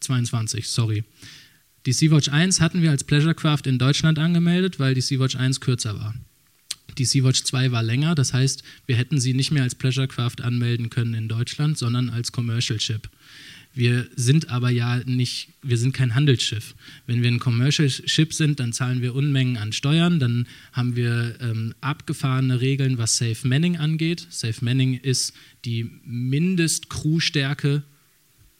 22, sorry. Die Sea-Watch 1 hatten wir als Pleasure Craft in Deutschland angemeldet, weil die Sea-Watch 1 kürzer war. Die Sea-Watch 2 war länger, das heißt, wir hätten sie nicht mehr als Pleasure Craft anmelden können in Deutschland, sondern als Commercial Ship. Wir sind aber ja nicht, wir sind kein Handelsschiff. Wenn wir ein Commercial Ship sind, dann zahlen wir Unmengen an Steuern, dann haben wir ähm, abgefahrene Regeln, was Safe Manning angeht. Safe Manning ist die Mindest-Crew-Stärke,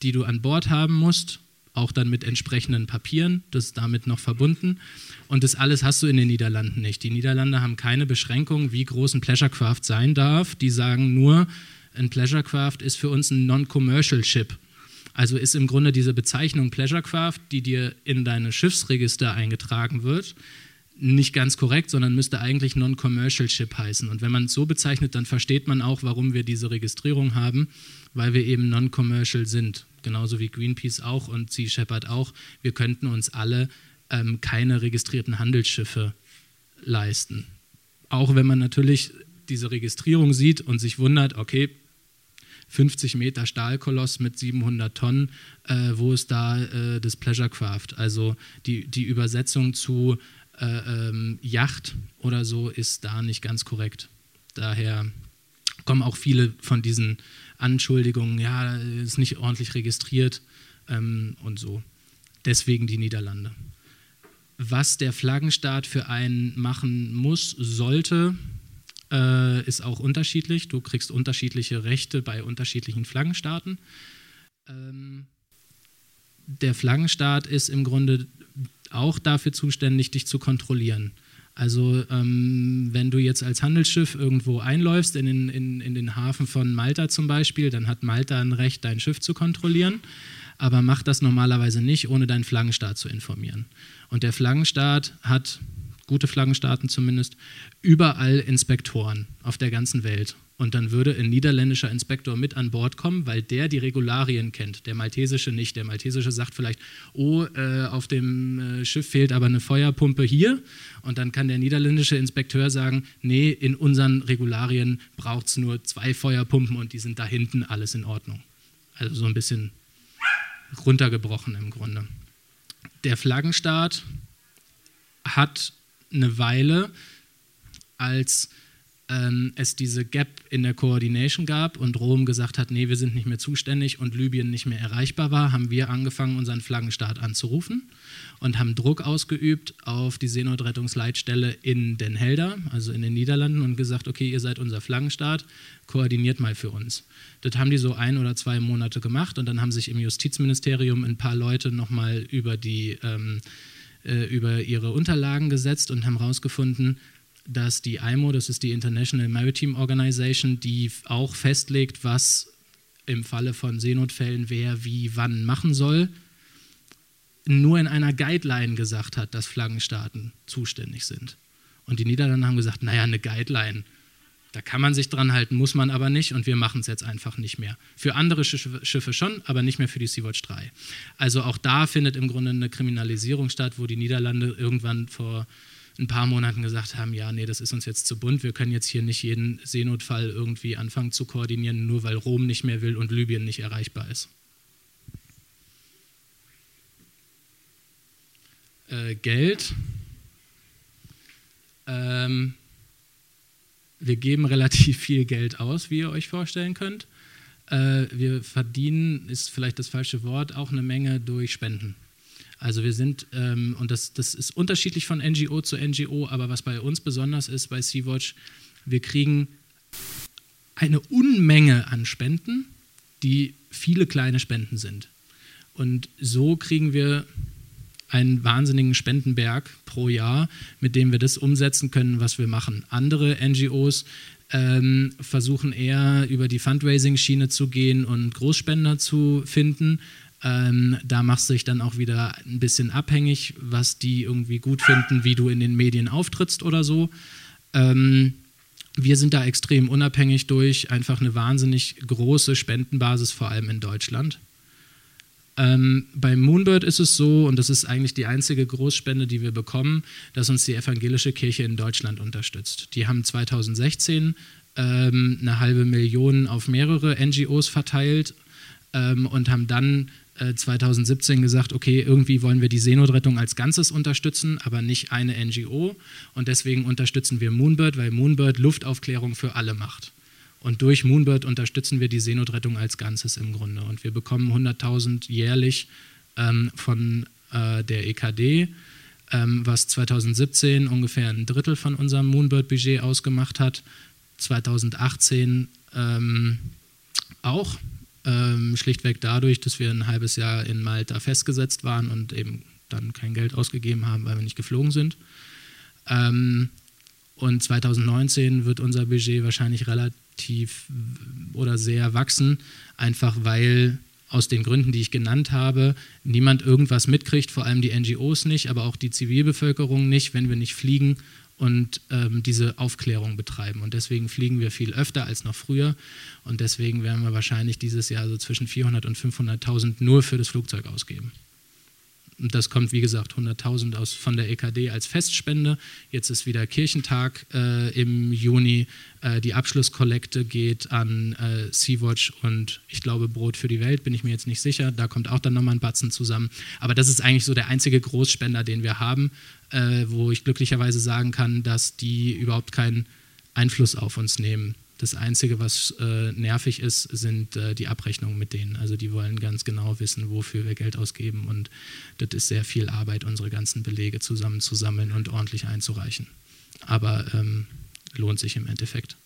die du an Bord haben musst, auch dann mit entsprechenden Papieren, das ist damit noch verbunden. Und das alles hast du in den Niederlanden nicht. Die Niederlande haben keine Beschränkung, wie groß ein Pleasurecraft sein darf. Die sagen nur, ein Pleasurecraft ist für uns ein Non-Commercial Ship. Also ist im Grunde diese Bezeichnung Pleasurecraft, die dir in deine Schiffsregister eingetragen wird, nicht ganz korrekt, sondern müsste eigentlich Non-Commercial Ship heißen. Und wenn man es so bezeichnet, dann versteht man auch, warum wir diese Registrierung haben, weil wir eben Non-Commercial sind. Genauso wie Greenpeace auch und Sea Shepherd auch. Wir könnten uns alle ähm, keine registrierten Handelsschiffe leisten. Auch wenn man natürlich diese Registrierung sieht und sich wundert, okay, 50 Meter Stahlkoloss mit 700 Tonnen, äh, wo ist da äh, das Pleasure Craft? Also die, die Übersetzung zu äh, ähm, Yacht oder so ist da nicht ganz korrekt. Daher kommen auch viele von diesen Anschuldigungen, ja, ist nicht ordentlich registriert ähm, und so. Deswegen die Niederlande was der Flaggenstaat für einen machen muss, sollte, äh, ist auch unterschiedlich. Du kriegst unterschiedliche Rechte bei unterschiedlichen Flaggenstaaten. Ähm, der Flaggenstaat ist im Grunde auch dafür zuständig, dich zu kontrollieren. Also ähm, wenn du jetzt als Handelsschiff irgendwo einläufst, in den, in, in den Hafen von Malta zum Beispiel, dann hat Malta ein Recht, dein Schiff zu kontrollieren, aber macht das normalerweise nicht, ohne deinen Flaggenstaat zu informieren. Und der Flaggenstaat hat, gute Flaggenstaaten zumindest, überall Inspektoren auf der ganzen Welt. Und dann würde ein niederländischer Inspektor mit an Bord kommen, weil der die Regularien kennt. Der maltesische nicht. Der maltesische sagt vielleicht, oh, äh, auf dem äh, Schiff fehlt aber eine Feuerpumpe hier. Und dann kann der niederländische Inspekteur sagen, nee, in unseren Regularien braucht es nur zwei Feuerpumpen und die sind da hinten alles in Ordnung. Also so ein bisschen runtergebrochen im Grunde der Flaggenstaat hat eine Weile, als ähm, es diese Gap in der Coordination gab und Rom gesagt hat, nee, wir sind nicht mehr zuständig und Libyen nicht mehr erreichbar war, haben wir angefangen, unseren Flaggenstaat anzurufen und haben Druck ausgeübt auf die Seenotrettungsleitstelle in Den Helder, also in den Niederlanden, und gesagt, okay, ihr seid unser Flaggenstaat, koordiniert mal für uns. Das haben die so ein oder zwei Monate gemacht und dann haben sich im Justizministerium ein paar Leute nochmal über ähm, äh, über ihre Unterlagen gesetzt und haben herausgefunden, dass die IMO, das ist die International Maritime Organization, die auch festlegt, was im Falle von Seenotfällen wer wie wann machen soll, nur in einer Guideline gesagt hat, dass Flaggenstaaten zuständig sind. Und die Niederlande haben gesagt, naja, eine Guideline, da kann man sich dran halten, muss man aber nicht und wir machen es jetzt einfach nicht mehr. Für andere Schiffe schon, aber nicht mehr für die Sea-Watch 3. Also auch da findet im Grunde eine Kriminalisierung statt, wo die Niederlande irgendwann vor ein paar Monaten gesagt haben, ja, nee, das ist uns jetzt zu bunt, wir können jetzt hier nicht jeden Seenotfall irgendwie anfangen zu koordinieren, nur weil Rom nicht mehr will und Libyen nicht erreichbar ist. Äh, Geld. Ähm, wir geben relativ viel Geld aus, wie ihr euch vorstellen könnt. Äh, wir verdienen, ist vielleicht das falsche Wort, auch eine Menge durch Spenden. Also wir sind, ähm, und das, das ist unterschiedlich von NGO zu NGO, aber was bei uns besonders ist bei Sea-Watch, wir kriegen eine Unmenge an Spenden, die viele kleine Spenden sind. Und so kriegen wir einen wahnsinnigen Spendenberg pro Jahr, mit dem wir das umsetzen können, was wir machen. Andere NGOs ähm, versuchen eher über die Fundraising-Schiene zu gehen und Großspender zu finden. Ähm, da machst du dich dann auch wieder ein bisschen abhängig, was die irgendwie gut finden, wie du in den Medien auftrittst oder so. Ähm, wir sind da extrem unabhängig durch einfach eine wahnsinnig große Spendenbasis, vor allem in Deutschland. Ähm, bei Moonbird ist es so, und das ist eigentlich die einzige Großspende, die wir bekommen, dass uns die evangelische Kirche in Deutschland unterstützt. Die haben 2016 ähm, eine halbe Million auf mehrere NGOs verteilt ähm, und haben dann 2017 äh, gesagt, okay, irgendwie wollen wir die Seenotrettung als Ganzes unterstützen, aber nicht eine NGO. Und deswegen unterstützen wir Moonbird, weil Moonbird Luftaufklärung für alle macht. Und durch Moonbird unterstützen wir die Seenotrettung als Ganzes im Grunde. Und wir bekommen 100.000 jährlich ähm, von äh, der EKD, ähm, was 2017 ungefähr ein Drittel von unserem Moonbird-Budget ausgemacht hat. 2018 ähm, auch, ähm, schlichtweg dadurch, dass wir ein halbes Jahr in Malta festgesetzt waren und eben dann kein Geld ausgegeben haben, weil wir nicht geflogen sind. Ähm, und 2019 wird unser Budget wahrscheinlich relativ oder sehr wachsen, einfach weil aus den Gründen, die ich genannt habe, niemand irgendwas mitkriegt, vor allem die NGOs nicht, aber auch die Zivilbevölkerung nicht, wenn wir nicht fliegen und ähm, diese Aufklärung betreiben. Und deswegen fliegen wir viel öfter als noch früher. Und deswegen werden wir wahrscheinlich dieses Jahr so zwischen 400 und 500.000 nur für das Flugzeug ausgeben. Und das kommt, wie gesagt, 100.000 aus von der EKD als Festspende. Jetzt ist wieder Kirchentag äh, im Juni. Äh, die Abschlusskollekte geht an äh, Sea-Watch und ich glaube Brot für die Welt, bin ich mir jetzt nicht sicher. Da kommt auch dann nochmal ein Batzen zusammen. Aber das ist eigentlich so der einzige Großspender, den wir haben, äh, wo ich glücklicherweise sagen kann, dass die überhaupt keinen Einfluss auf uns nehmen. Das Einzige, was äh, nervig ist, sind äh, die Abrechnungen mit denen. Also die wollen ganz genau wissen, wofür wir Geld ausgeben. Und das ist sehr viel Arbeit, unsere ganzen Belege zusammenzusammeln und ordentlich einzureichen. Aber ähm, lohnt sich im Endeffekt.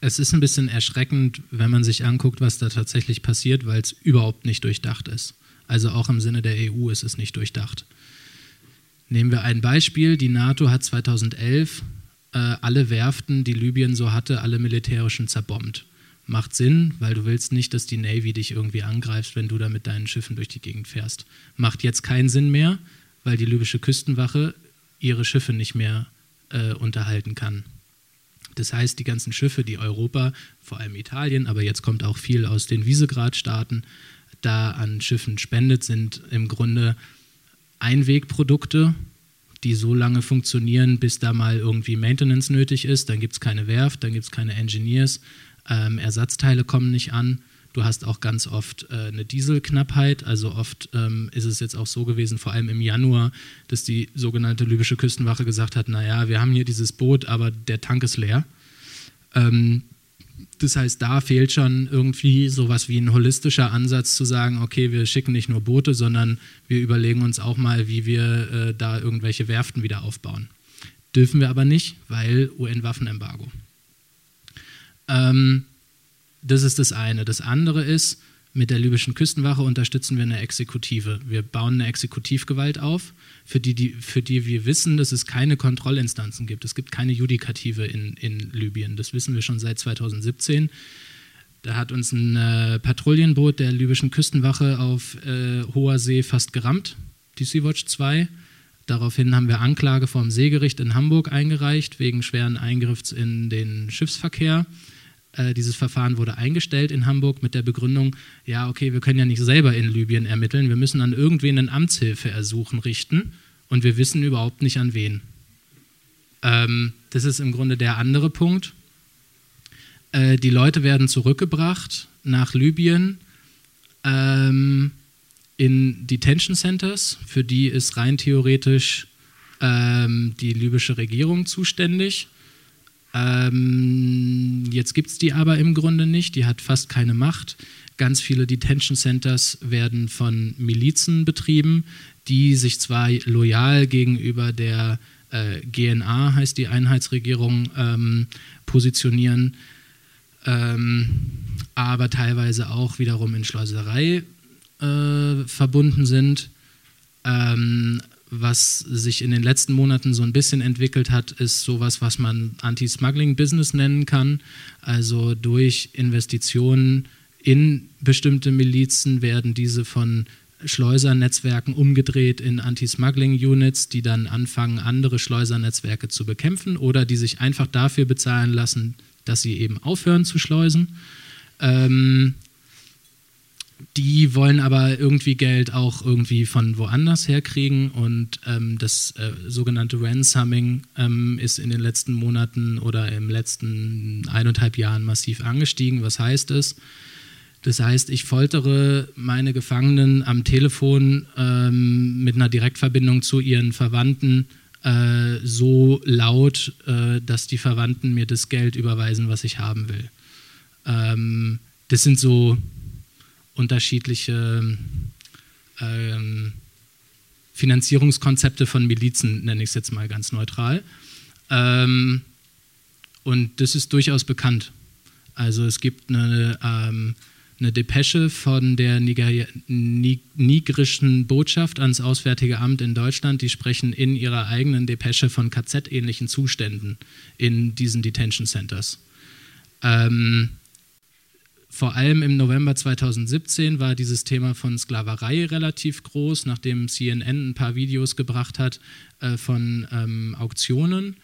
Es ist ein bisschen erschreckend, wenn man sich anguckt, was da tatsächlich passiert, weil es überhaupt nicht durchdacht ist. Also auch im Sinne der EU ist es nicht durchdacht. Nehmen wir ein Beispiel. Die NATO hat 2011 äh, alle Werften, die Libyen so hatte, alle militärischen zerbombt. Macht Sinn, weil du willst nicht, dass die Navy dich irgendwie angreift, wenn du da mit deinen Schiffen durch die Gegend fährst. Macht jetzt keinen Sinn mehr, weil die libysche Küstenwache ihre Schiffe nicht mehr äh, unterhalten kann. Das heißt, die ganzen Schiffe, die Europa, vor allem Italien, aber jetzt kommt auch viel aus den Visegrad-Staaten, da an Schiffen spendet, sind im Grunde Einwegprodukte, die so lange funktionieren, bis da mal irgendwie Maintenance nötig ist. Dann gibt es keine Werft, dann gibt es keine Engineers, ähm, Ersatzteile kommen nicht an. Du hast auch ganz oft äh, eine Dieselknappheit. Also oft ähm, ist es jetzt auch so gewesen, vor allem im Januar, dass die sogenannte libysche Küstenwache gesagt hat, naja, wir haben hier dieses Boot, aber der Tank ist leer. Ähm, das heißt, da fehlt schon irgendwie sowas wie ein holistischer Ansatz zu sagen, okay, wir schicken nicht nur Boote, sondern wir überlegen uns auch mal, wie wir äh, da irgendwelche Werften wieder aufbauen. Dürfen wir aber nicht, weil UN-Waffenembargo. Ähm, das ist das eine. Das andere ist, mit der libyschen Küstenwache unterstützen wir eine Exekutive. Wir bauen eine Exekutivgewalt auf, für die, die, für die wir wissen, dass es keine Kontrollinstanzen gibt. Es gibt keine Judikative in, in Libyen. Das wissen wir schon seit 2017. Da hat uns ein äh, Patrouillenboot der libyschen Küstenwache auf äh, hoher See fast gerammt, die Sea-Watch 2. Daraufhin haben wir Anklage vor dem Seegericht in Hamburg eingereicht wegen schweren Eingriffs in den Schiffsverkehr. Äh, dieses Verfahren wurde eingestellt in Hamburg mit der Begründung, ja, okay, wir können ja nicht selber in Libyen ermitteln, wir müssen an irgendwen ein Amtshilfeersuchen richten und wir wissen überhaupt nicht an wen. Ähm, das ist im Grunde der andere Punkt. Äh, die Leute werden zurückgebracht nach Libyen ähm, in Detention Centers, für die ist rein theoretisch ähm, die libysche Regierung zuständig. Ähm, jetzt gibt es die aber im Grunde nicht, die hat fast keine Macht. Ganz viele Detention Centers werden von Milizen betrieben, die sich zwar loyal gegenüber der äh, GNA, heißt die Einheitsregierung, ähm, positionieren, ähm, aber teilweise auch wiederum in Schleuserei äh, verbunden sind. Ähm, was sich in den letzten Monaten so ein bisschen entwickelt hat, ist sowas, was man Anti-Smuggling-Business nennen kann. Also durch Investitionen in bestimmte Milizen werden diese von Schleusernetzwerken umgedreht in Anti-Smuggling-Units, die dann anfangen, andere Schleusernetzwerke zu bekämpfen oder die sich einfach dafür bezahlen lassen, dass sie eben aufhören zu schleusen. Ähm, die wollen aber irgendwie Geld auch irgendwie von woanders herkriegen und ähm, das äh, sogenannte Ransoming ähm, ist in den letzten Monaten oder im letzten eineinhalb Jahren massiv angestiegen. Was heißt es? Das heißt, ich foltere meine Gefangenen am Telefon ähm, mit einer Direktverbindung zu ihren Verwandten äh, so laut, äh, dass die Verwandten mir das Geld überweisen, was ich haben will. Ähm, das sind so unterschiedliche ähm, Finanzierungskonzepte von Milizen, nenne ich es jetzt mal ganz neutral. Ähm, und das ist durchaus bekannt. Also es gibt eine, ähm, eine Depesche von der Niger nigrischen Botschaft ans Auswärtige Amt in Deutschland. Die sprechen in ihrer eigenen Depesche von KZ-ähnlichen Zuständen in diesen Detention Centers. Ähm, vor allem im November 2017 war dieses Thema von Sklaverei relativ groß, nachdem CNN ein paar Videos gebracht hat äh, von ähm, Auktionen.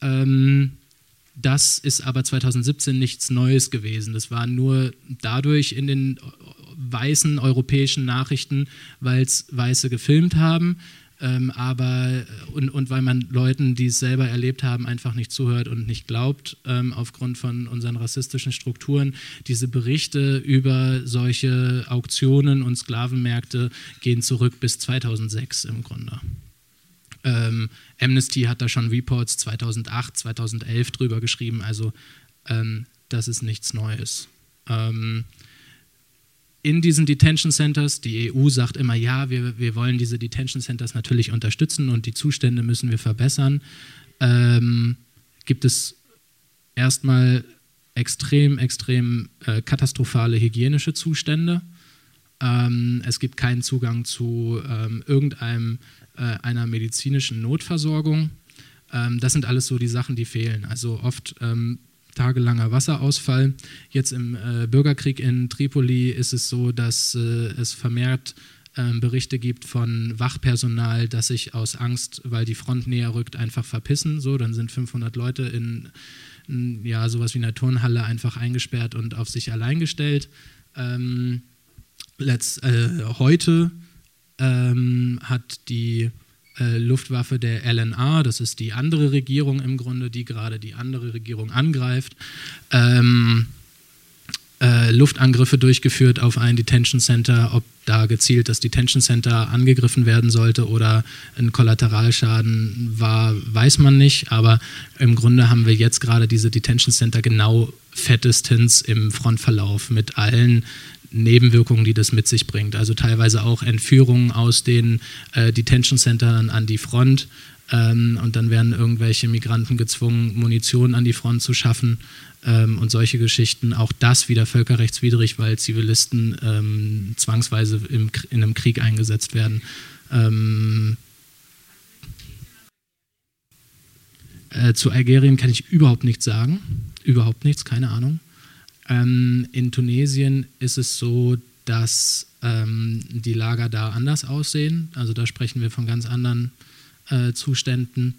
Ähm, das ist aber 2017 nichts Neues gewesen. Das war nur dadurch in den weißen europäischen Nachrichten, weil es Weiße gefilmt haben, ähm, aber und, und weil man Leuten, die es selber erlebt haben, einfach nicht zuhört und nicht glaubt, ähm, aufgrund von unseren rassistischen Strukturen. Diese Berichte über solche Auktionen und Sklavenmärkte gehen zurück bis 2006 im Grunde. Ähm, Amnesty hat da schon Reports 2008, 2011 drüber geschrieben, also ähm, das ist nichts Neues. In diesen Detention Centers, die EU sagt immer, ja, wir, wir wollen diese Detention Centers natürlich unterstützen und die Zustände müssen wir verbessern, ähm, gibt es erstmal extrem, extrem äh, katastrophale hygienische Zustände. Ähm, es gibt keinen Zugang zu ähm, irgendeinem äh, einer medizinischen Notversorgung. Ähm, das sind alles so die Sachen, die fehlen. Also oft ähm, tagelanger Wasserausfall. Jetzt im äh, Bürgerkrieg in Tripoli ist es so, dass äh, es vermehrt ähm, Berichte gibt von Wachpersonal, dass sich aus Angst, weil die Front näher rückt, einfach verpissen. So, dann sind 500 Leute in, in ja sowas wie einer Turnhalle einfach eingesperrt und auf sich allein gestellt. Ähm, letzt, äh, heute ähm, hat die äh, Luftwaffe der LNA, das ist die andere Regierung im Grunde, die gerade die andere Regierung angreift, ähm, äh, Luftangriffe durchgeführt auf ein Detention Center. Ob da gezielt das Detention Center angegriffen werden sollte oder ein Kollateralschaden war, weiß man nicht. Aber im Grunde haben wir jetzt gerade diese Detention Center genau fettestens im Frontverlauf mit allen Nebenwirkungen, die das mit sich bringt. Also teilweise auch Entführungen aus den äh, Detention Centern an die Front. Ähm, und dann werden irgendwelche Migranten gezwungen, Munition an die Front zu schaffen ähm, und solche Geschichten. Auch das wieder völkerrechtswidrig, weil Zivilisten ähm, zwangsweise im, in einem Krieg eingesetzt werden. Ähm, äh, zu Algerien kann ich überhaupt nichts sagen. Überhaupt nichts, keine Ahnung. Ähm, in Tunesien ist es so, dass ähm, die Lager da anders aussehen. Also da sprechen wir von ganz anderen äh, Zuständen.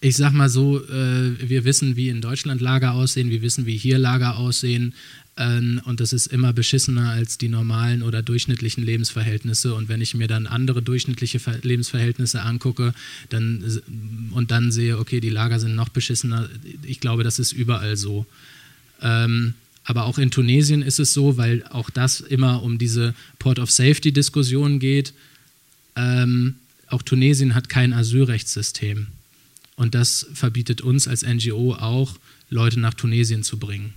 Ich sag mal so, äh, wir wissen, wie in Deutschland Lager aussehen, wir wissen, wie hier Lager aussehen. Ähm, und das ist immer beschissener als die normalen oder durchschnittlichen Lebensverhältnisse. Und wenn ich mir dann andere durchschnittliche Ver Lebensverhältnisse angucke dann, und dann sehe, okay, die Lager sind noch beschissener, ich glaube, das ist überall so. Ähm, aber auch in Tunesien ist es so, weil auch das immer um diese Port of Safety-Diskussion geht. Ähm, auch Tunesien hat kein Asylrechtssystem. Und das verbietet uns als NGO auch, Leute nach Tunesien zu bringen.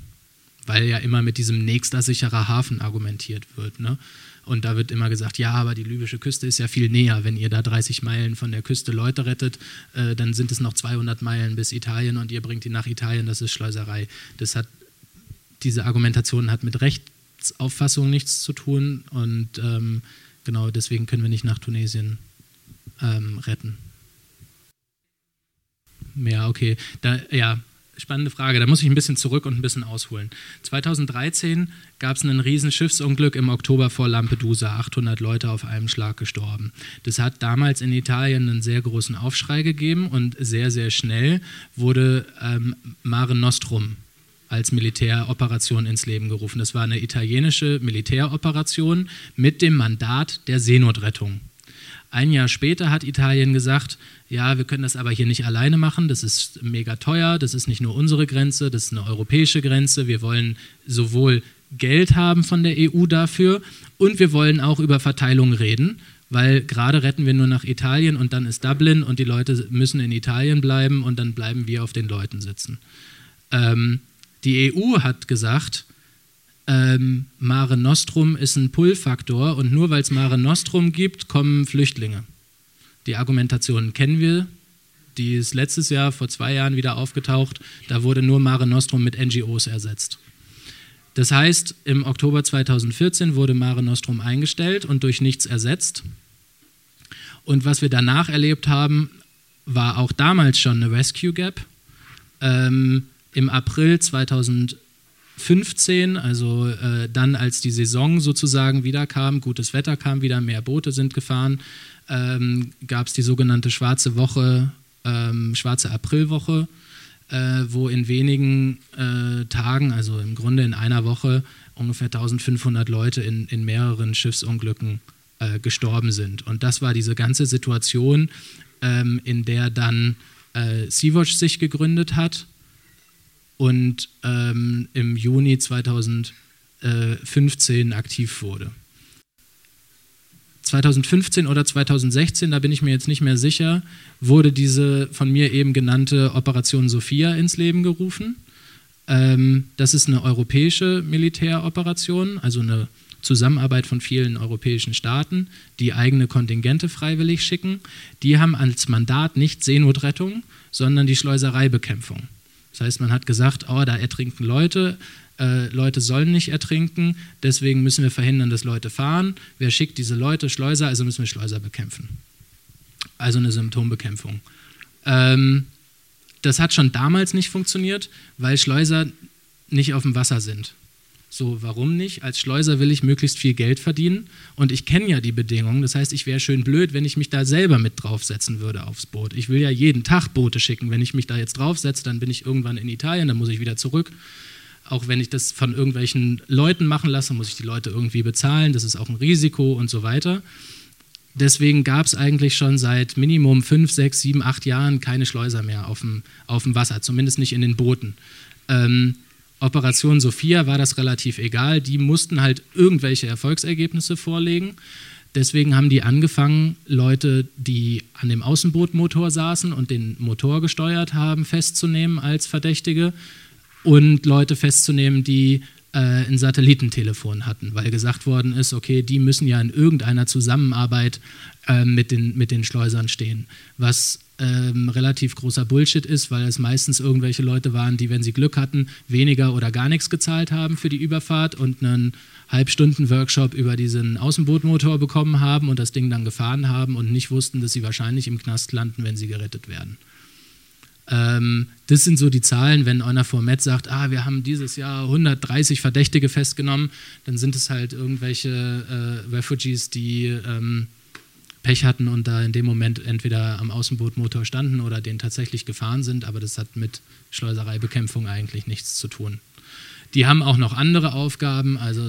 Weil ja immer mit diesem nächster sicherer Hafen argumentiert wird. Ne? Und da wird immer gesagt, ja, aber die libysche Küste ist ja viel näher. Wenn ihr da 30 Meilen von der Küste Leute rettet, äh, dann sind es noch 200 Meilen bis Italien und ihr bringt die nach Italien, das ist Schleuserei. Das hat diese Argumentation hat mit Rechtsauffassung nichts zu tun und ähm, genau deswegen können wir nicht nach Tunesien ähm, retten. Ja, okay. Da, ja, spannende Frage. Da muss ich ein bisschen zurück und ein bisschen ausholen. 2013 gab es ein riesen Schiffsunglück im Oktober vor Lampedusa. 800 Leute auf einem Schlag gestorben. Das hat damals in Italien einen sehr großen Aufschrei gegeben und sehr, sehr schnell wurde ähm, Mare Nostrum als Militäroperation ins Leben gerufen. Das war eine italienische Militäroperation mit dem Mandat der Seenotrettung. Ein Jahr später hat Italien gesagt, ja, wir können das aber hier nicht alleine machen, das ist mega teuer, das ist nicht nur unsere Grenze, das ist eine europäische Grenze, wir wollen sowohl Geld haben von der EU dafür und wir wollen auch über Verteilung reden weil gerade retten wir nur nach Italien und dann ist Dublin und die Leute müssen in Italien bleiben und dann bleiben wir auf den Leuten sitzen. Ähm, die EU hat gesagt, ähm, Mare Nostrum ist ein Pull-Faktor und nur weil es Mare Nostrum gibt, kommen Flüchtlinge. Die Argumentation kennen wir, die ist letztes Jahr, vor zwei Jahren wieder aufgetaucht, da wurde nur Mare Nostrum mit NGOs ersetzt. Das heißt, im Oktober 2014 wurde Mare Nostrum eingestellt und durch nichts ersetzt. Und was wir danach erlebt haben, war auch damals schon eine Rescue Gap. Ähm, Im April 2015, also äh, dann als die Saison sozusagen wieder kam, gutes Wetter kam wieder, mehr Boote sind gefahren, ähm, gab es die sogenannte Schwarze Woche, ähm, Schwarze Aprilwoche äh, wo in wenigen äh, Tagen, also im Grunde in einer Woche, ungefähr 1500 Leute in, in mehreren Schiffsunglücken äh, gestorben sind. Und das war diese ganze Situation, ähm, in der dann äh, Sea-Watch sich gegründet hat und ähm, im Juni 2015 aktiv wurde. 2015 oder 2016, da bin ich mir jetzt nicht mehr sicher, wurde diese von mir eben genannte Operation Sophia ins Leben gerufen. Ähm, das ist eine europäische Militäroperation, also eine Zusammenarbeit von vielen europäischen Staaten, die eigene Kontingente freiwillig schicken. Die haben als Mandat nicht Seenotrettung, sondern die Schleusereibekämpfung. Das heißt, man hat gesagt, oh, da ertrinken Leute, äh, Leute sollen nicht ertrinken, deswegen müssen wir verhindern, dass Leute fahren. Wer schickt diese Leute? Schleuser, also müssen wir Schleuser bekämpfen. Also eine Symptombekämpfung. Ähm, das hat schon damals nicht funktioniert, weil Schleuser nicht auf dem Wasser sind. So, warum nicht? Als Schleuser will ich möglichst viel Geld verdienen und ich kenne ja die Bedingungen. Das heißt, ich wäre schön blöd, wenn ich mich da selber mit draufsetzen würde aufs Boot. Ich will ja jeden Tag Boote schicken. Wenn ich mich da jetzt draufsetze, dann bin ich irgendwann in Italien, dann muss ich wieder zurück auch wenn ich das von irgendwelchen Leuten machen lasse, muss ich die Leute irgendwie bezahlen, das ist auch ein Risiko und so weiter. Deswegen gab es eigentlich schon seit Minimum fünf, sechs, sieben, acht Jahren keine Schleuser mehr auf dem, auf dem Wasser, zumindest nicht in den Booten. Ähm, Operation Sophia war das relativ egal, die mussten halt irgendwelche Erfolgsergebnisse vorlegen. Deswegen haben die angefangen, Leute, die an dem Außenbootmotor saßen und den Motor gesteuert haben, festzunehmen als Verdächtige und Leute festzunehmen, die äh, ein Satellitentelefon hatten, weil gesagt worden ist, okay, die müssen ja in irgendeiner Zusammenarbeit äh, mit, den, mit den Schleusern stehen, was ähm, relativ großer Bullshit ist, weil es meistens irgendwelche Leute waren, die, wenn sie Glück hatten, weniger oder gar nichts gezahlt haben für die Überfahrt und einen Halbstunden-Workshop über diesen Außenbootmotor bekommen haben und das Ding dann gefahren haben und nicht wussten, dass sie wahrscheinlich im Knast landen, wenn sie gerettet werden. Ähm, das sind so die Zahlen, wenn einer vor Met sagt, ah, wir haben dieses Jahr 130 Verdächtige festgenommen, dann sind es halt irgendwelche äh, Refugees, die ähm, Pech hatten und da in dem Moment entweder am Außenbootmotor standen oder den tatsächlich gefahren sind, aber das hat mit Schleusereibekämpfung eigentlich nichts zu tun. Die haben auch noch andere Aufgaben, also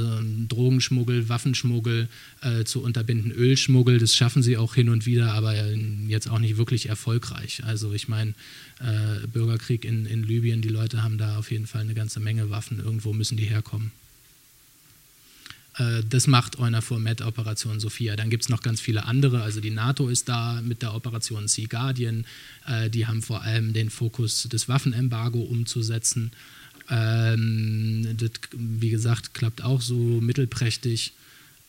Drogenschmuggel, Waffenschmuggel äh, zu unterbinden, Ölschmuggel, das schaffen sie auch hin und wieder, aber jetzt auch nicht wirklich erfolgreich. Also ich meine, äh, Bürgerkrieg in, in Libyen, die Leute haben da auf jeden Fall eine ganze Menge Waffen, irgendwo müssen die herkommen. Äh, das macht EUNAVFOR Med Operation Sophia. Dann gibt es noch ganz viele andere. Also die NATO ist da mit der Operation Sea Guardian. Äh, die haben vor allem den Fokus, das Waffenembargo umzusetzen. Ähm, das, wie gesagt, klappt auch so mittelprächtig.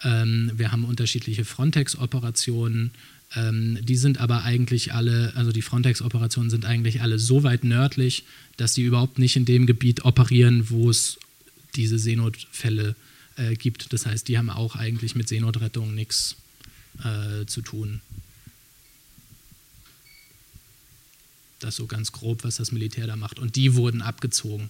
Ähm, wir haben unterschiedliche Frontex-Operationen. Ähm, die sind aber eigentlich alle, also die Frontex-Operationen sind eigentlich alle so weit nördlich, dass die überhaupt nicht in dem Gebiet operieren, wo es diese Seenotfälle äh, gibt. Das heißt, die haben auch eigentlich mit Seenotrettung nichts äh, zu tun. Das so ganz grob, was das Militär da macht. Und die wurden abgezogen.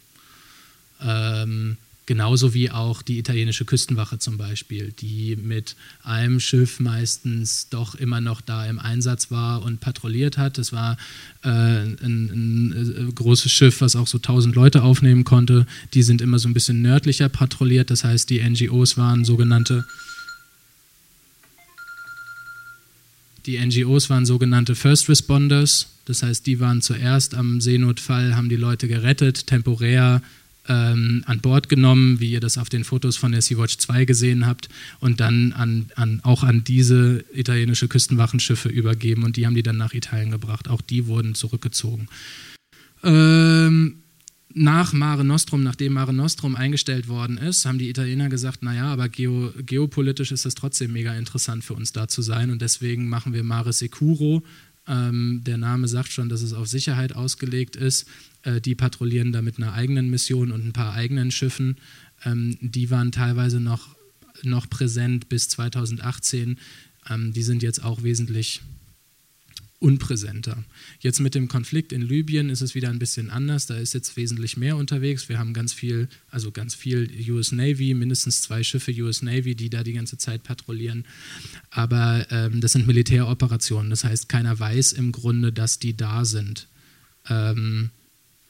Ähm, genauso wie auch die italienische Küstenwache zum Beispiel, die mit einem Schiff meistens doch immer noch da im Einsatz war und patrouilliert hat. Das war äh, ein, ein, ein, großes Schiff, was auch so 1000 Leute aufnehmen konnte. Die sind immer so ein bisschen nördlicher patrouilliert, das heißt, die NGOs waren sogenannte Die NGOs waren sogenannte First Responders, das heißt, die waren zuerst am Seenotfall, haben die Leute gerettet, temporär ähm, an Bord genommen, wie ihr das auf den Fotos von der Sea-Watch 2 gesehen habt, und dann an, an, auch an diese italienische Küstenwachenschiffe übergeben und die haben die dann nach Italien gebracht. Auch die wurden zurückgezogen. Ähm, nach Mare Nostrum, nachdem Mare Nostrum eingestellt worden ist, haben die Italiener gesagt, naja, aber geo, geopolitisch ist es trotzdem mega interessant für uns da zu sein und deswegen machen wir Mare Securo. Ähm, der Name sagt schon, dass es auf Sicherheit ausgelegt ist. Äh, die patrouillieren da mit einer eigenen Mission und ein paar eigenen Schiffen. Ähm, die waren teilweise noch, noch präsent bis 2018. Ähm, die sind jetzt auch wesentlich unpräsenter. Jetzt mit dem Konflikt in Libyen ist es wieder ein bisschen anders. Da ist jetzt wesentlich mehr unterwegs. Wir haben ganz viel, also ganz viel US Navy, mindestens zwei Schiffe US Navy, die da die ganze Zeit patrouillieren. Aber ähm, das sind Militäroperationen. Das heißt, keiner weiß im Grunde, dass die da sind. Ähm,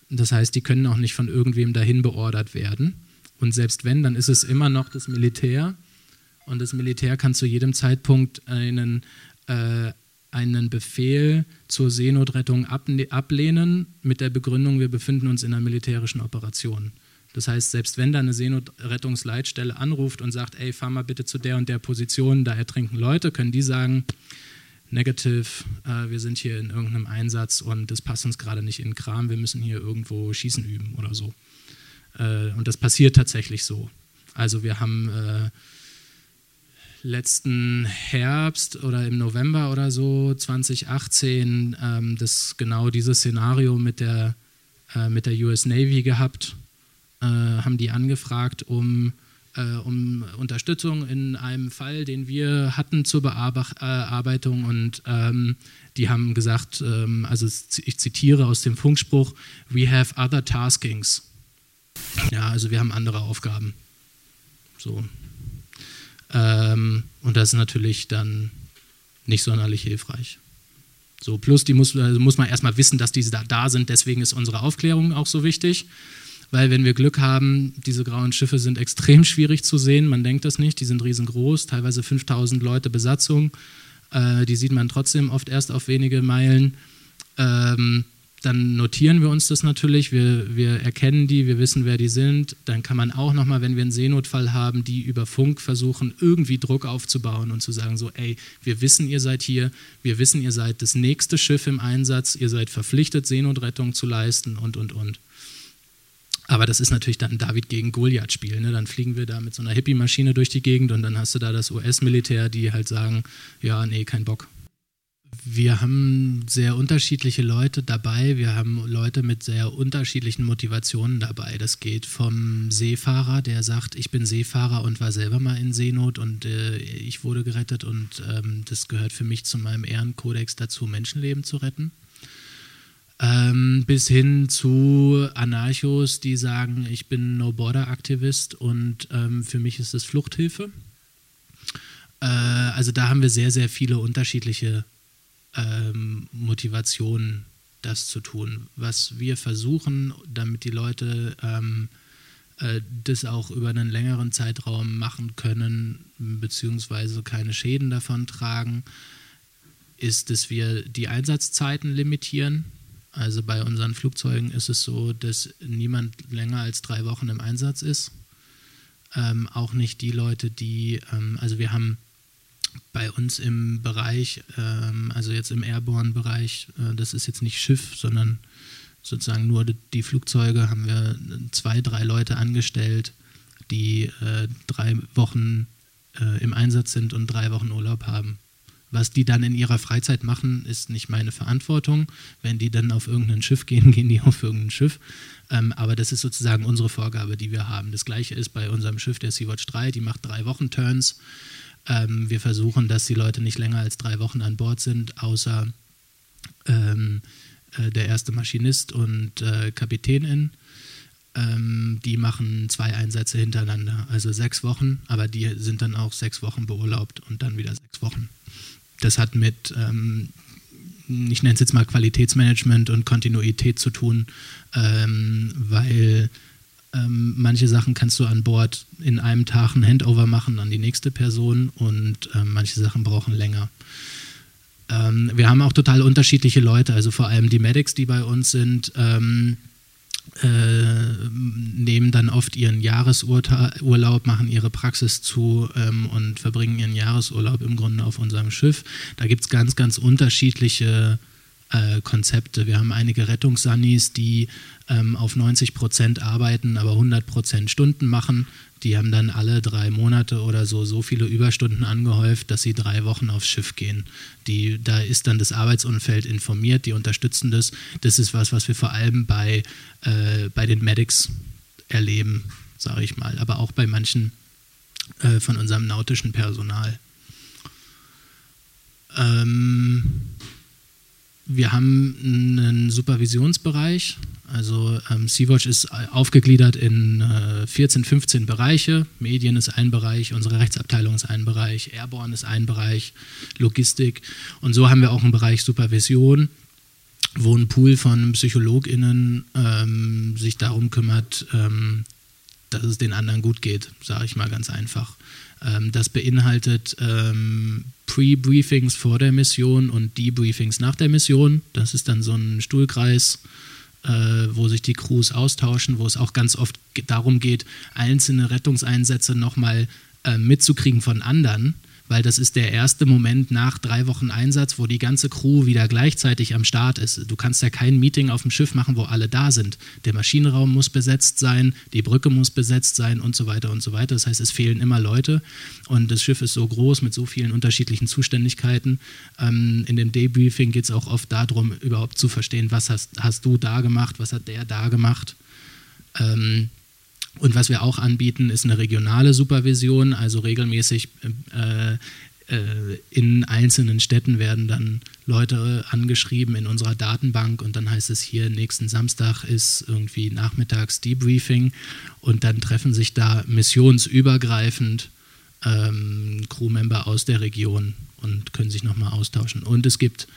das heißt, die können auch nicht von irgendwem dahin beordert werden. Und selbst wenn, dann ist es immer noch das Militär. Und das Militär kann zu jedem Zeitpunkt einen äh, einen Befehl zur Seenotrettung ablehnen mit der Begründung, wir befinden uns in einer militärischen Operation. Das heißt, selbst wenn da eine Seenotrettungsleitstelle anruft und sagt, ey, fahr mal bitte zu der und der Position, da ertrinken Leute, können die sagen, negative, äh, wir sind hier in irgendeinem Einsatz und das passt uns gerade nicht in den Kram, wir müssen hier irgendwo Schießen üben oder so. Äh, und das passiert tatsächlich so. Also wir haben äh, letzten Herbst oder im November oder so 2018 ähm, das genau dieses Szenario mit der, äh, mit der US Navy gehabt, äh, haben die angefragt um, äh, um Unterstützung in einem Fall, den wir hatten zur Bearbeitung und ähm, die haben gesagt, ähm, also ich zitiere aus dem Funkspruch, we have other taskings. Ja, also wir haben andere Aufgaben. So, ähm, und das ist natürlich dann nicht sonderlich hilfreich. So, plus die muss, also muss man erstmal wissen, dass diese da, da sind, deswegen ist unsere Aufklärung auch so wichtig. Weil wenn wir Glück haben, diese grauen Schiffe sind extrem schwierig zu sehen, man denkt das nicht, die sind riesengroß, teilweise 5000 Leute Besatzung, äh, die sieht man trotzdem oft erst auf wenige Meilen. Ähm, dann notieren wir uns das natürlich, wir, wir erkennen die, wir wissen, wer die sind. Dann kann man auch nochmal, wenn wir einen Seenotfall haben, die über Funk versuchen, irgendwie Druck aufzubauen und zu sagen, so, ey, wir wissen, ihr seid hier, wir wissen, ihr seid das nächste Schiff im Einsatz, ihr seid verpflichtet, Seenotrettung zu leisten und, und, und. Aber das ist natürlich dann ein David gegen Goliath-Spiel. Ne? Dann fliegen wir da mit so einer Hippie-Maschine durch die Gegend und dann hast du da das US-Militär, die halt sagen, ja, nee, kein Bock. Wir haben sehr unterschiedliche Leute dabei. Wir haben Leute mit sehr unterschiedlichen Motivationen dabei. Das geht vom Seefahrer, der sagt, ich bin Seefahrer und war selber mal in Seenot und äh, ich wurde gerettet und ähm, das gehört für mich zu meinem Ehrenkodex dazu, Menschenleben zu retten. Ähm, bis hin zu Anarchos, die sagen, ich bin No-Border-Aktivist und ähm, für mich ist es Fluchthilfe. Äh, also da haben wir sehr, sehr viele unterschiedliche ähm, Motivation, das zu tun. Was wir versuchen, damit die Leute ähm, äh, das auch über einen längeren Zeitraum machen können, beziehungsweise keine Schäden davon tragen, ist, dass wir die Einsatzzeiten limitieren. Also bei unseren Flugzeugen ist es so, dass niemand länger als drei Wochen im Einsatz ist. Ähm, auch nicht die Leute, die, ähm, also wir haben bei uns im Bereich, ähm, also jetzt im Airborne-Bereich, äh, das ist jetzt nicht Schiff, sondern sozusagen nur die, Flugzeuge, haben wir zwei, drei Leute angestellt, die äh, drei Wochen äh, im Einsatz sind und drei Wochen Urlaub haben. Was die dann in ihrer Freizeit machen, ist nicht meine Verantwortung. Wenn die dann auf irgendein Schiff gehen, gehen die auf irgendein Schiff. Ähm, aber das ist sozusagen unsere Vorgabe, die wir haben. Das gleiche ist bei unserem Schiff, der Sea-Watch 3, die macht drei Wochen Turns. Ähm, wir versuchen, dass die Leute nicht länger als drei Wochen an Bord sind, außer ähm, äh, der erste Maschinist und äh, Kapitänin. Ähm, die machen zwei Einsätze hintereinander, also sechs Wochen, aber die sind dann auch sechs Wochen beurlaubt und dann wieder sechs Wochen. Das hat mit, ähm, ich nenne es jetzt mal Qualitätsmanagement und Kontinuität zu tun, ähm, weil ähm, manche Sachen kannst du an Bord in einem Tag ein Handover machen an die nächste Person und ähm, manche Sachen brauchen länger. Ähm, wir haben auch total unterschiedliche Leute, also vor allem die Medics, die bei uns sind, ähm, äh, nehmen dann oft ihren Jahresurlaub, machen ihre Praxis zu ähm, und verbringen ihren Jahresurlaub im Grunde auf unserem Schiff. Da gibt es ganz, ganz unterschiedliche äh, Konzepte. Wir haben einige Rettungssannis, die ähm, auf 90 Prozent arbeiten, aber 100 Prozent Stunden machen. Die haben dann alle drei Monate oder so so viele Überstunden angehäuft, dass sie drei Wochen aufs Schiff gehen. Die, da ist dann das Arbeitsumfeld informiert, die unterstützen das. Das ist was, was wir vor allem bei, äh, bei den Medics erleben, sage ich mal, aber auch bei manchen äh, von unserem nautischen Personal. Ähm, wir haben einen Supervisionsbereich. Also ähm, Sea-Watch ist aufgegliedert in äh, 14, 15 Bereiche. Medien ist ein Bereich, unsere Rechtsabteilung ist ein Bereich, Airborne ist ein Bereich, Logistik. Und so haben wir auch einen Bereich Supervision, wo ein Pool von PsychologInnen ähm, sich darum kümmert, ähm, dass es den anderen gut geht, sage ich mal ganz einfach. Ähm, das beinhaltet ähm, Pre-Briefings vor der Mission und Debriefings nach der Mission. Das ist dann so ein Stuhlkreis, äh, wo sich die Crews austauschen, wo es auch ganz oft darum geht, einzelne Rettungseinsätze nochmal äh, mitzukriegen von anderen weil das ist der erste Moment nach drei Wochen Einsatz, wo die ganze Crew wieder gleichzeitig am Start ist. Du kannst ja kein Meeting auf dem Schiff machen, wo alle da sind. Der Maschinenraum muss besetzt sein, die Brücke muss besetzt sein und so weiter und so weiter. Das heißt, es fehlen immer Leute und das Schiff ist so groß mit so vielen unterschiedlichen Zuständigkeiten. Ähm, in dem Debriefing geht es auch oft darum, überhaupt zu verstehen, was hast, hast du da gemacht, was hat der da gemacht. Ähm, und was wir auch anbieten, ist eine regionale Supervision, also regelmäßig äh, äh, in einzelnen Städten werden dann Leute angeschrieben in unserer Datenbank und dann heißt es hier, nächsten Samstag ist irgendwie nachmittags Debriefing und dann treffen sich da missionsübergreifend ähm, Crewmember aus der Region und können sich nochmal austauschen. Und es gibt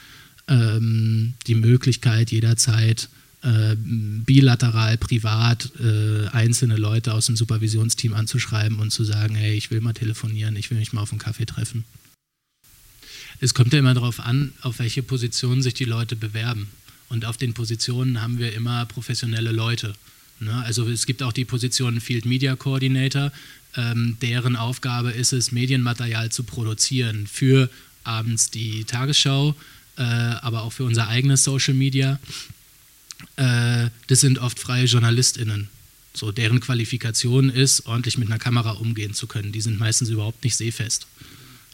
ähm, die Möglichkeit jederzeit, äh, bilateral, privat äh, einzelne Leute aus dem Supervisionsteam anzuschreiben und zu sagen, hey, ich will mal telefonieren, ich will mich mal auf einen Kaffee treffen. Es kommt ja immer darauf an, auf welche Positionen sich die Leute bewerben. Und auf den Positionen haben wir immer professionelle Leute. Ne? Also es gibt auch die Position Field Media Coordinator, ähm, deren Aufgabe ist es, Medienmaterial zu produzieren für abends die Tagesschau, äh, aber auch für unser eigenes Social Media äh, das sind oft freie JournalistInnen. So, deren Qualifikation ist, ordentlich mit einer Kamera umgehen zu können. Die sind meistens überhaupt nicht sehfest.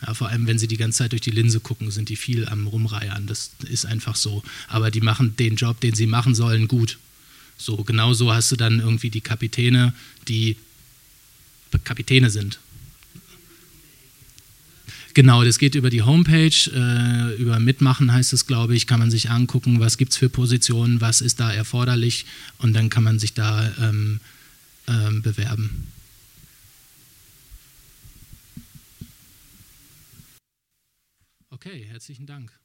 Ja, vor allem, wenn sie die ganze Zeit durch die Linse gucken, sind die viel am Rumreiern. Das ist einfach so. Aber die machen den Job, den sie machen sollen, gut. So, genau so hast du dann irgendwie die Kapitäne, die Kapitäne sind. Genau, das geht über die Homepage, äh, über Mitmachen heißt es, glaube ich, kann man sich angucken, was gibt es für Positionen, was ist da erforderlich und dann kann man sich da ähm, ähm, bewerben. Okay, herzlichen Dank.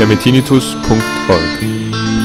termitinitus.org.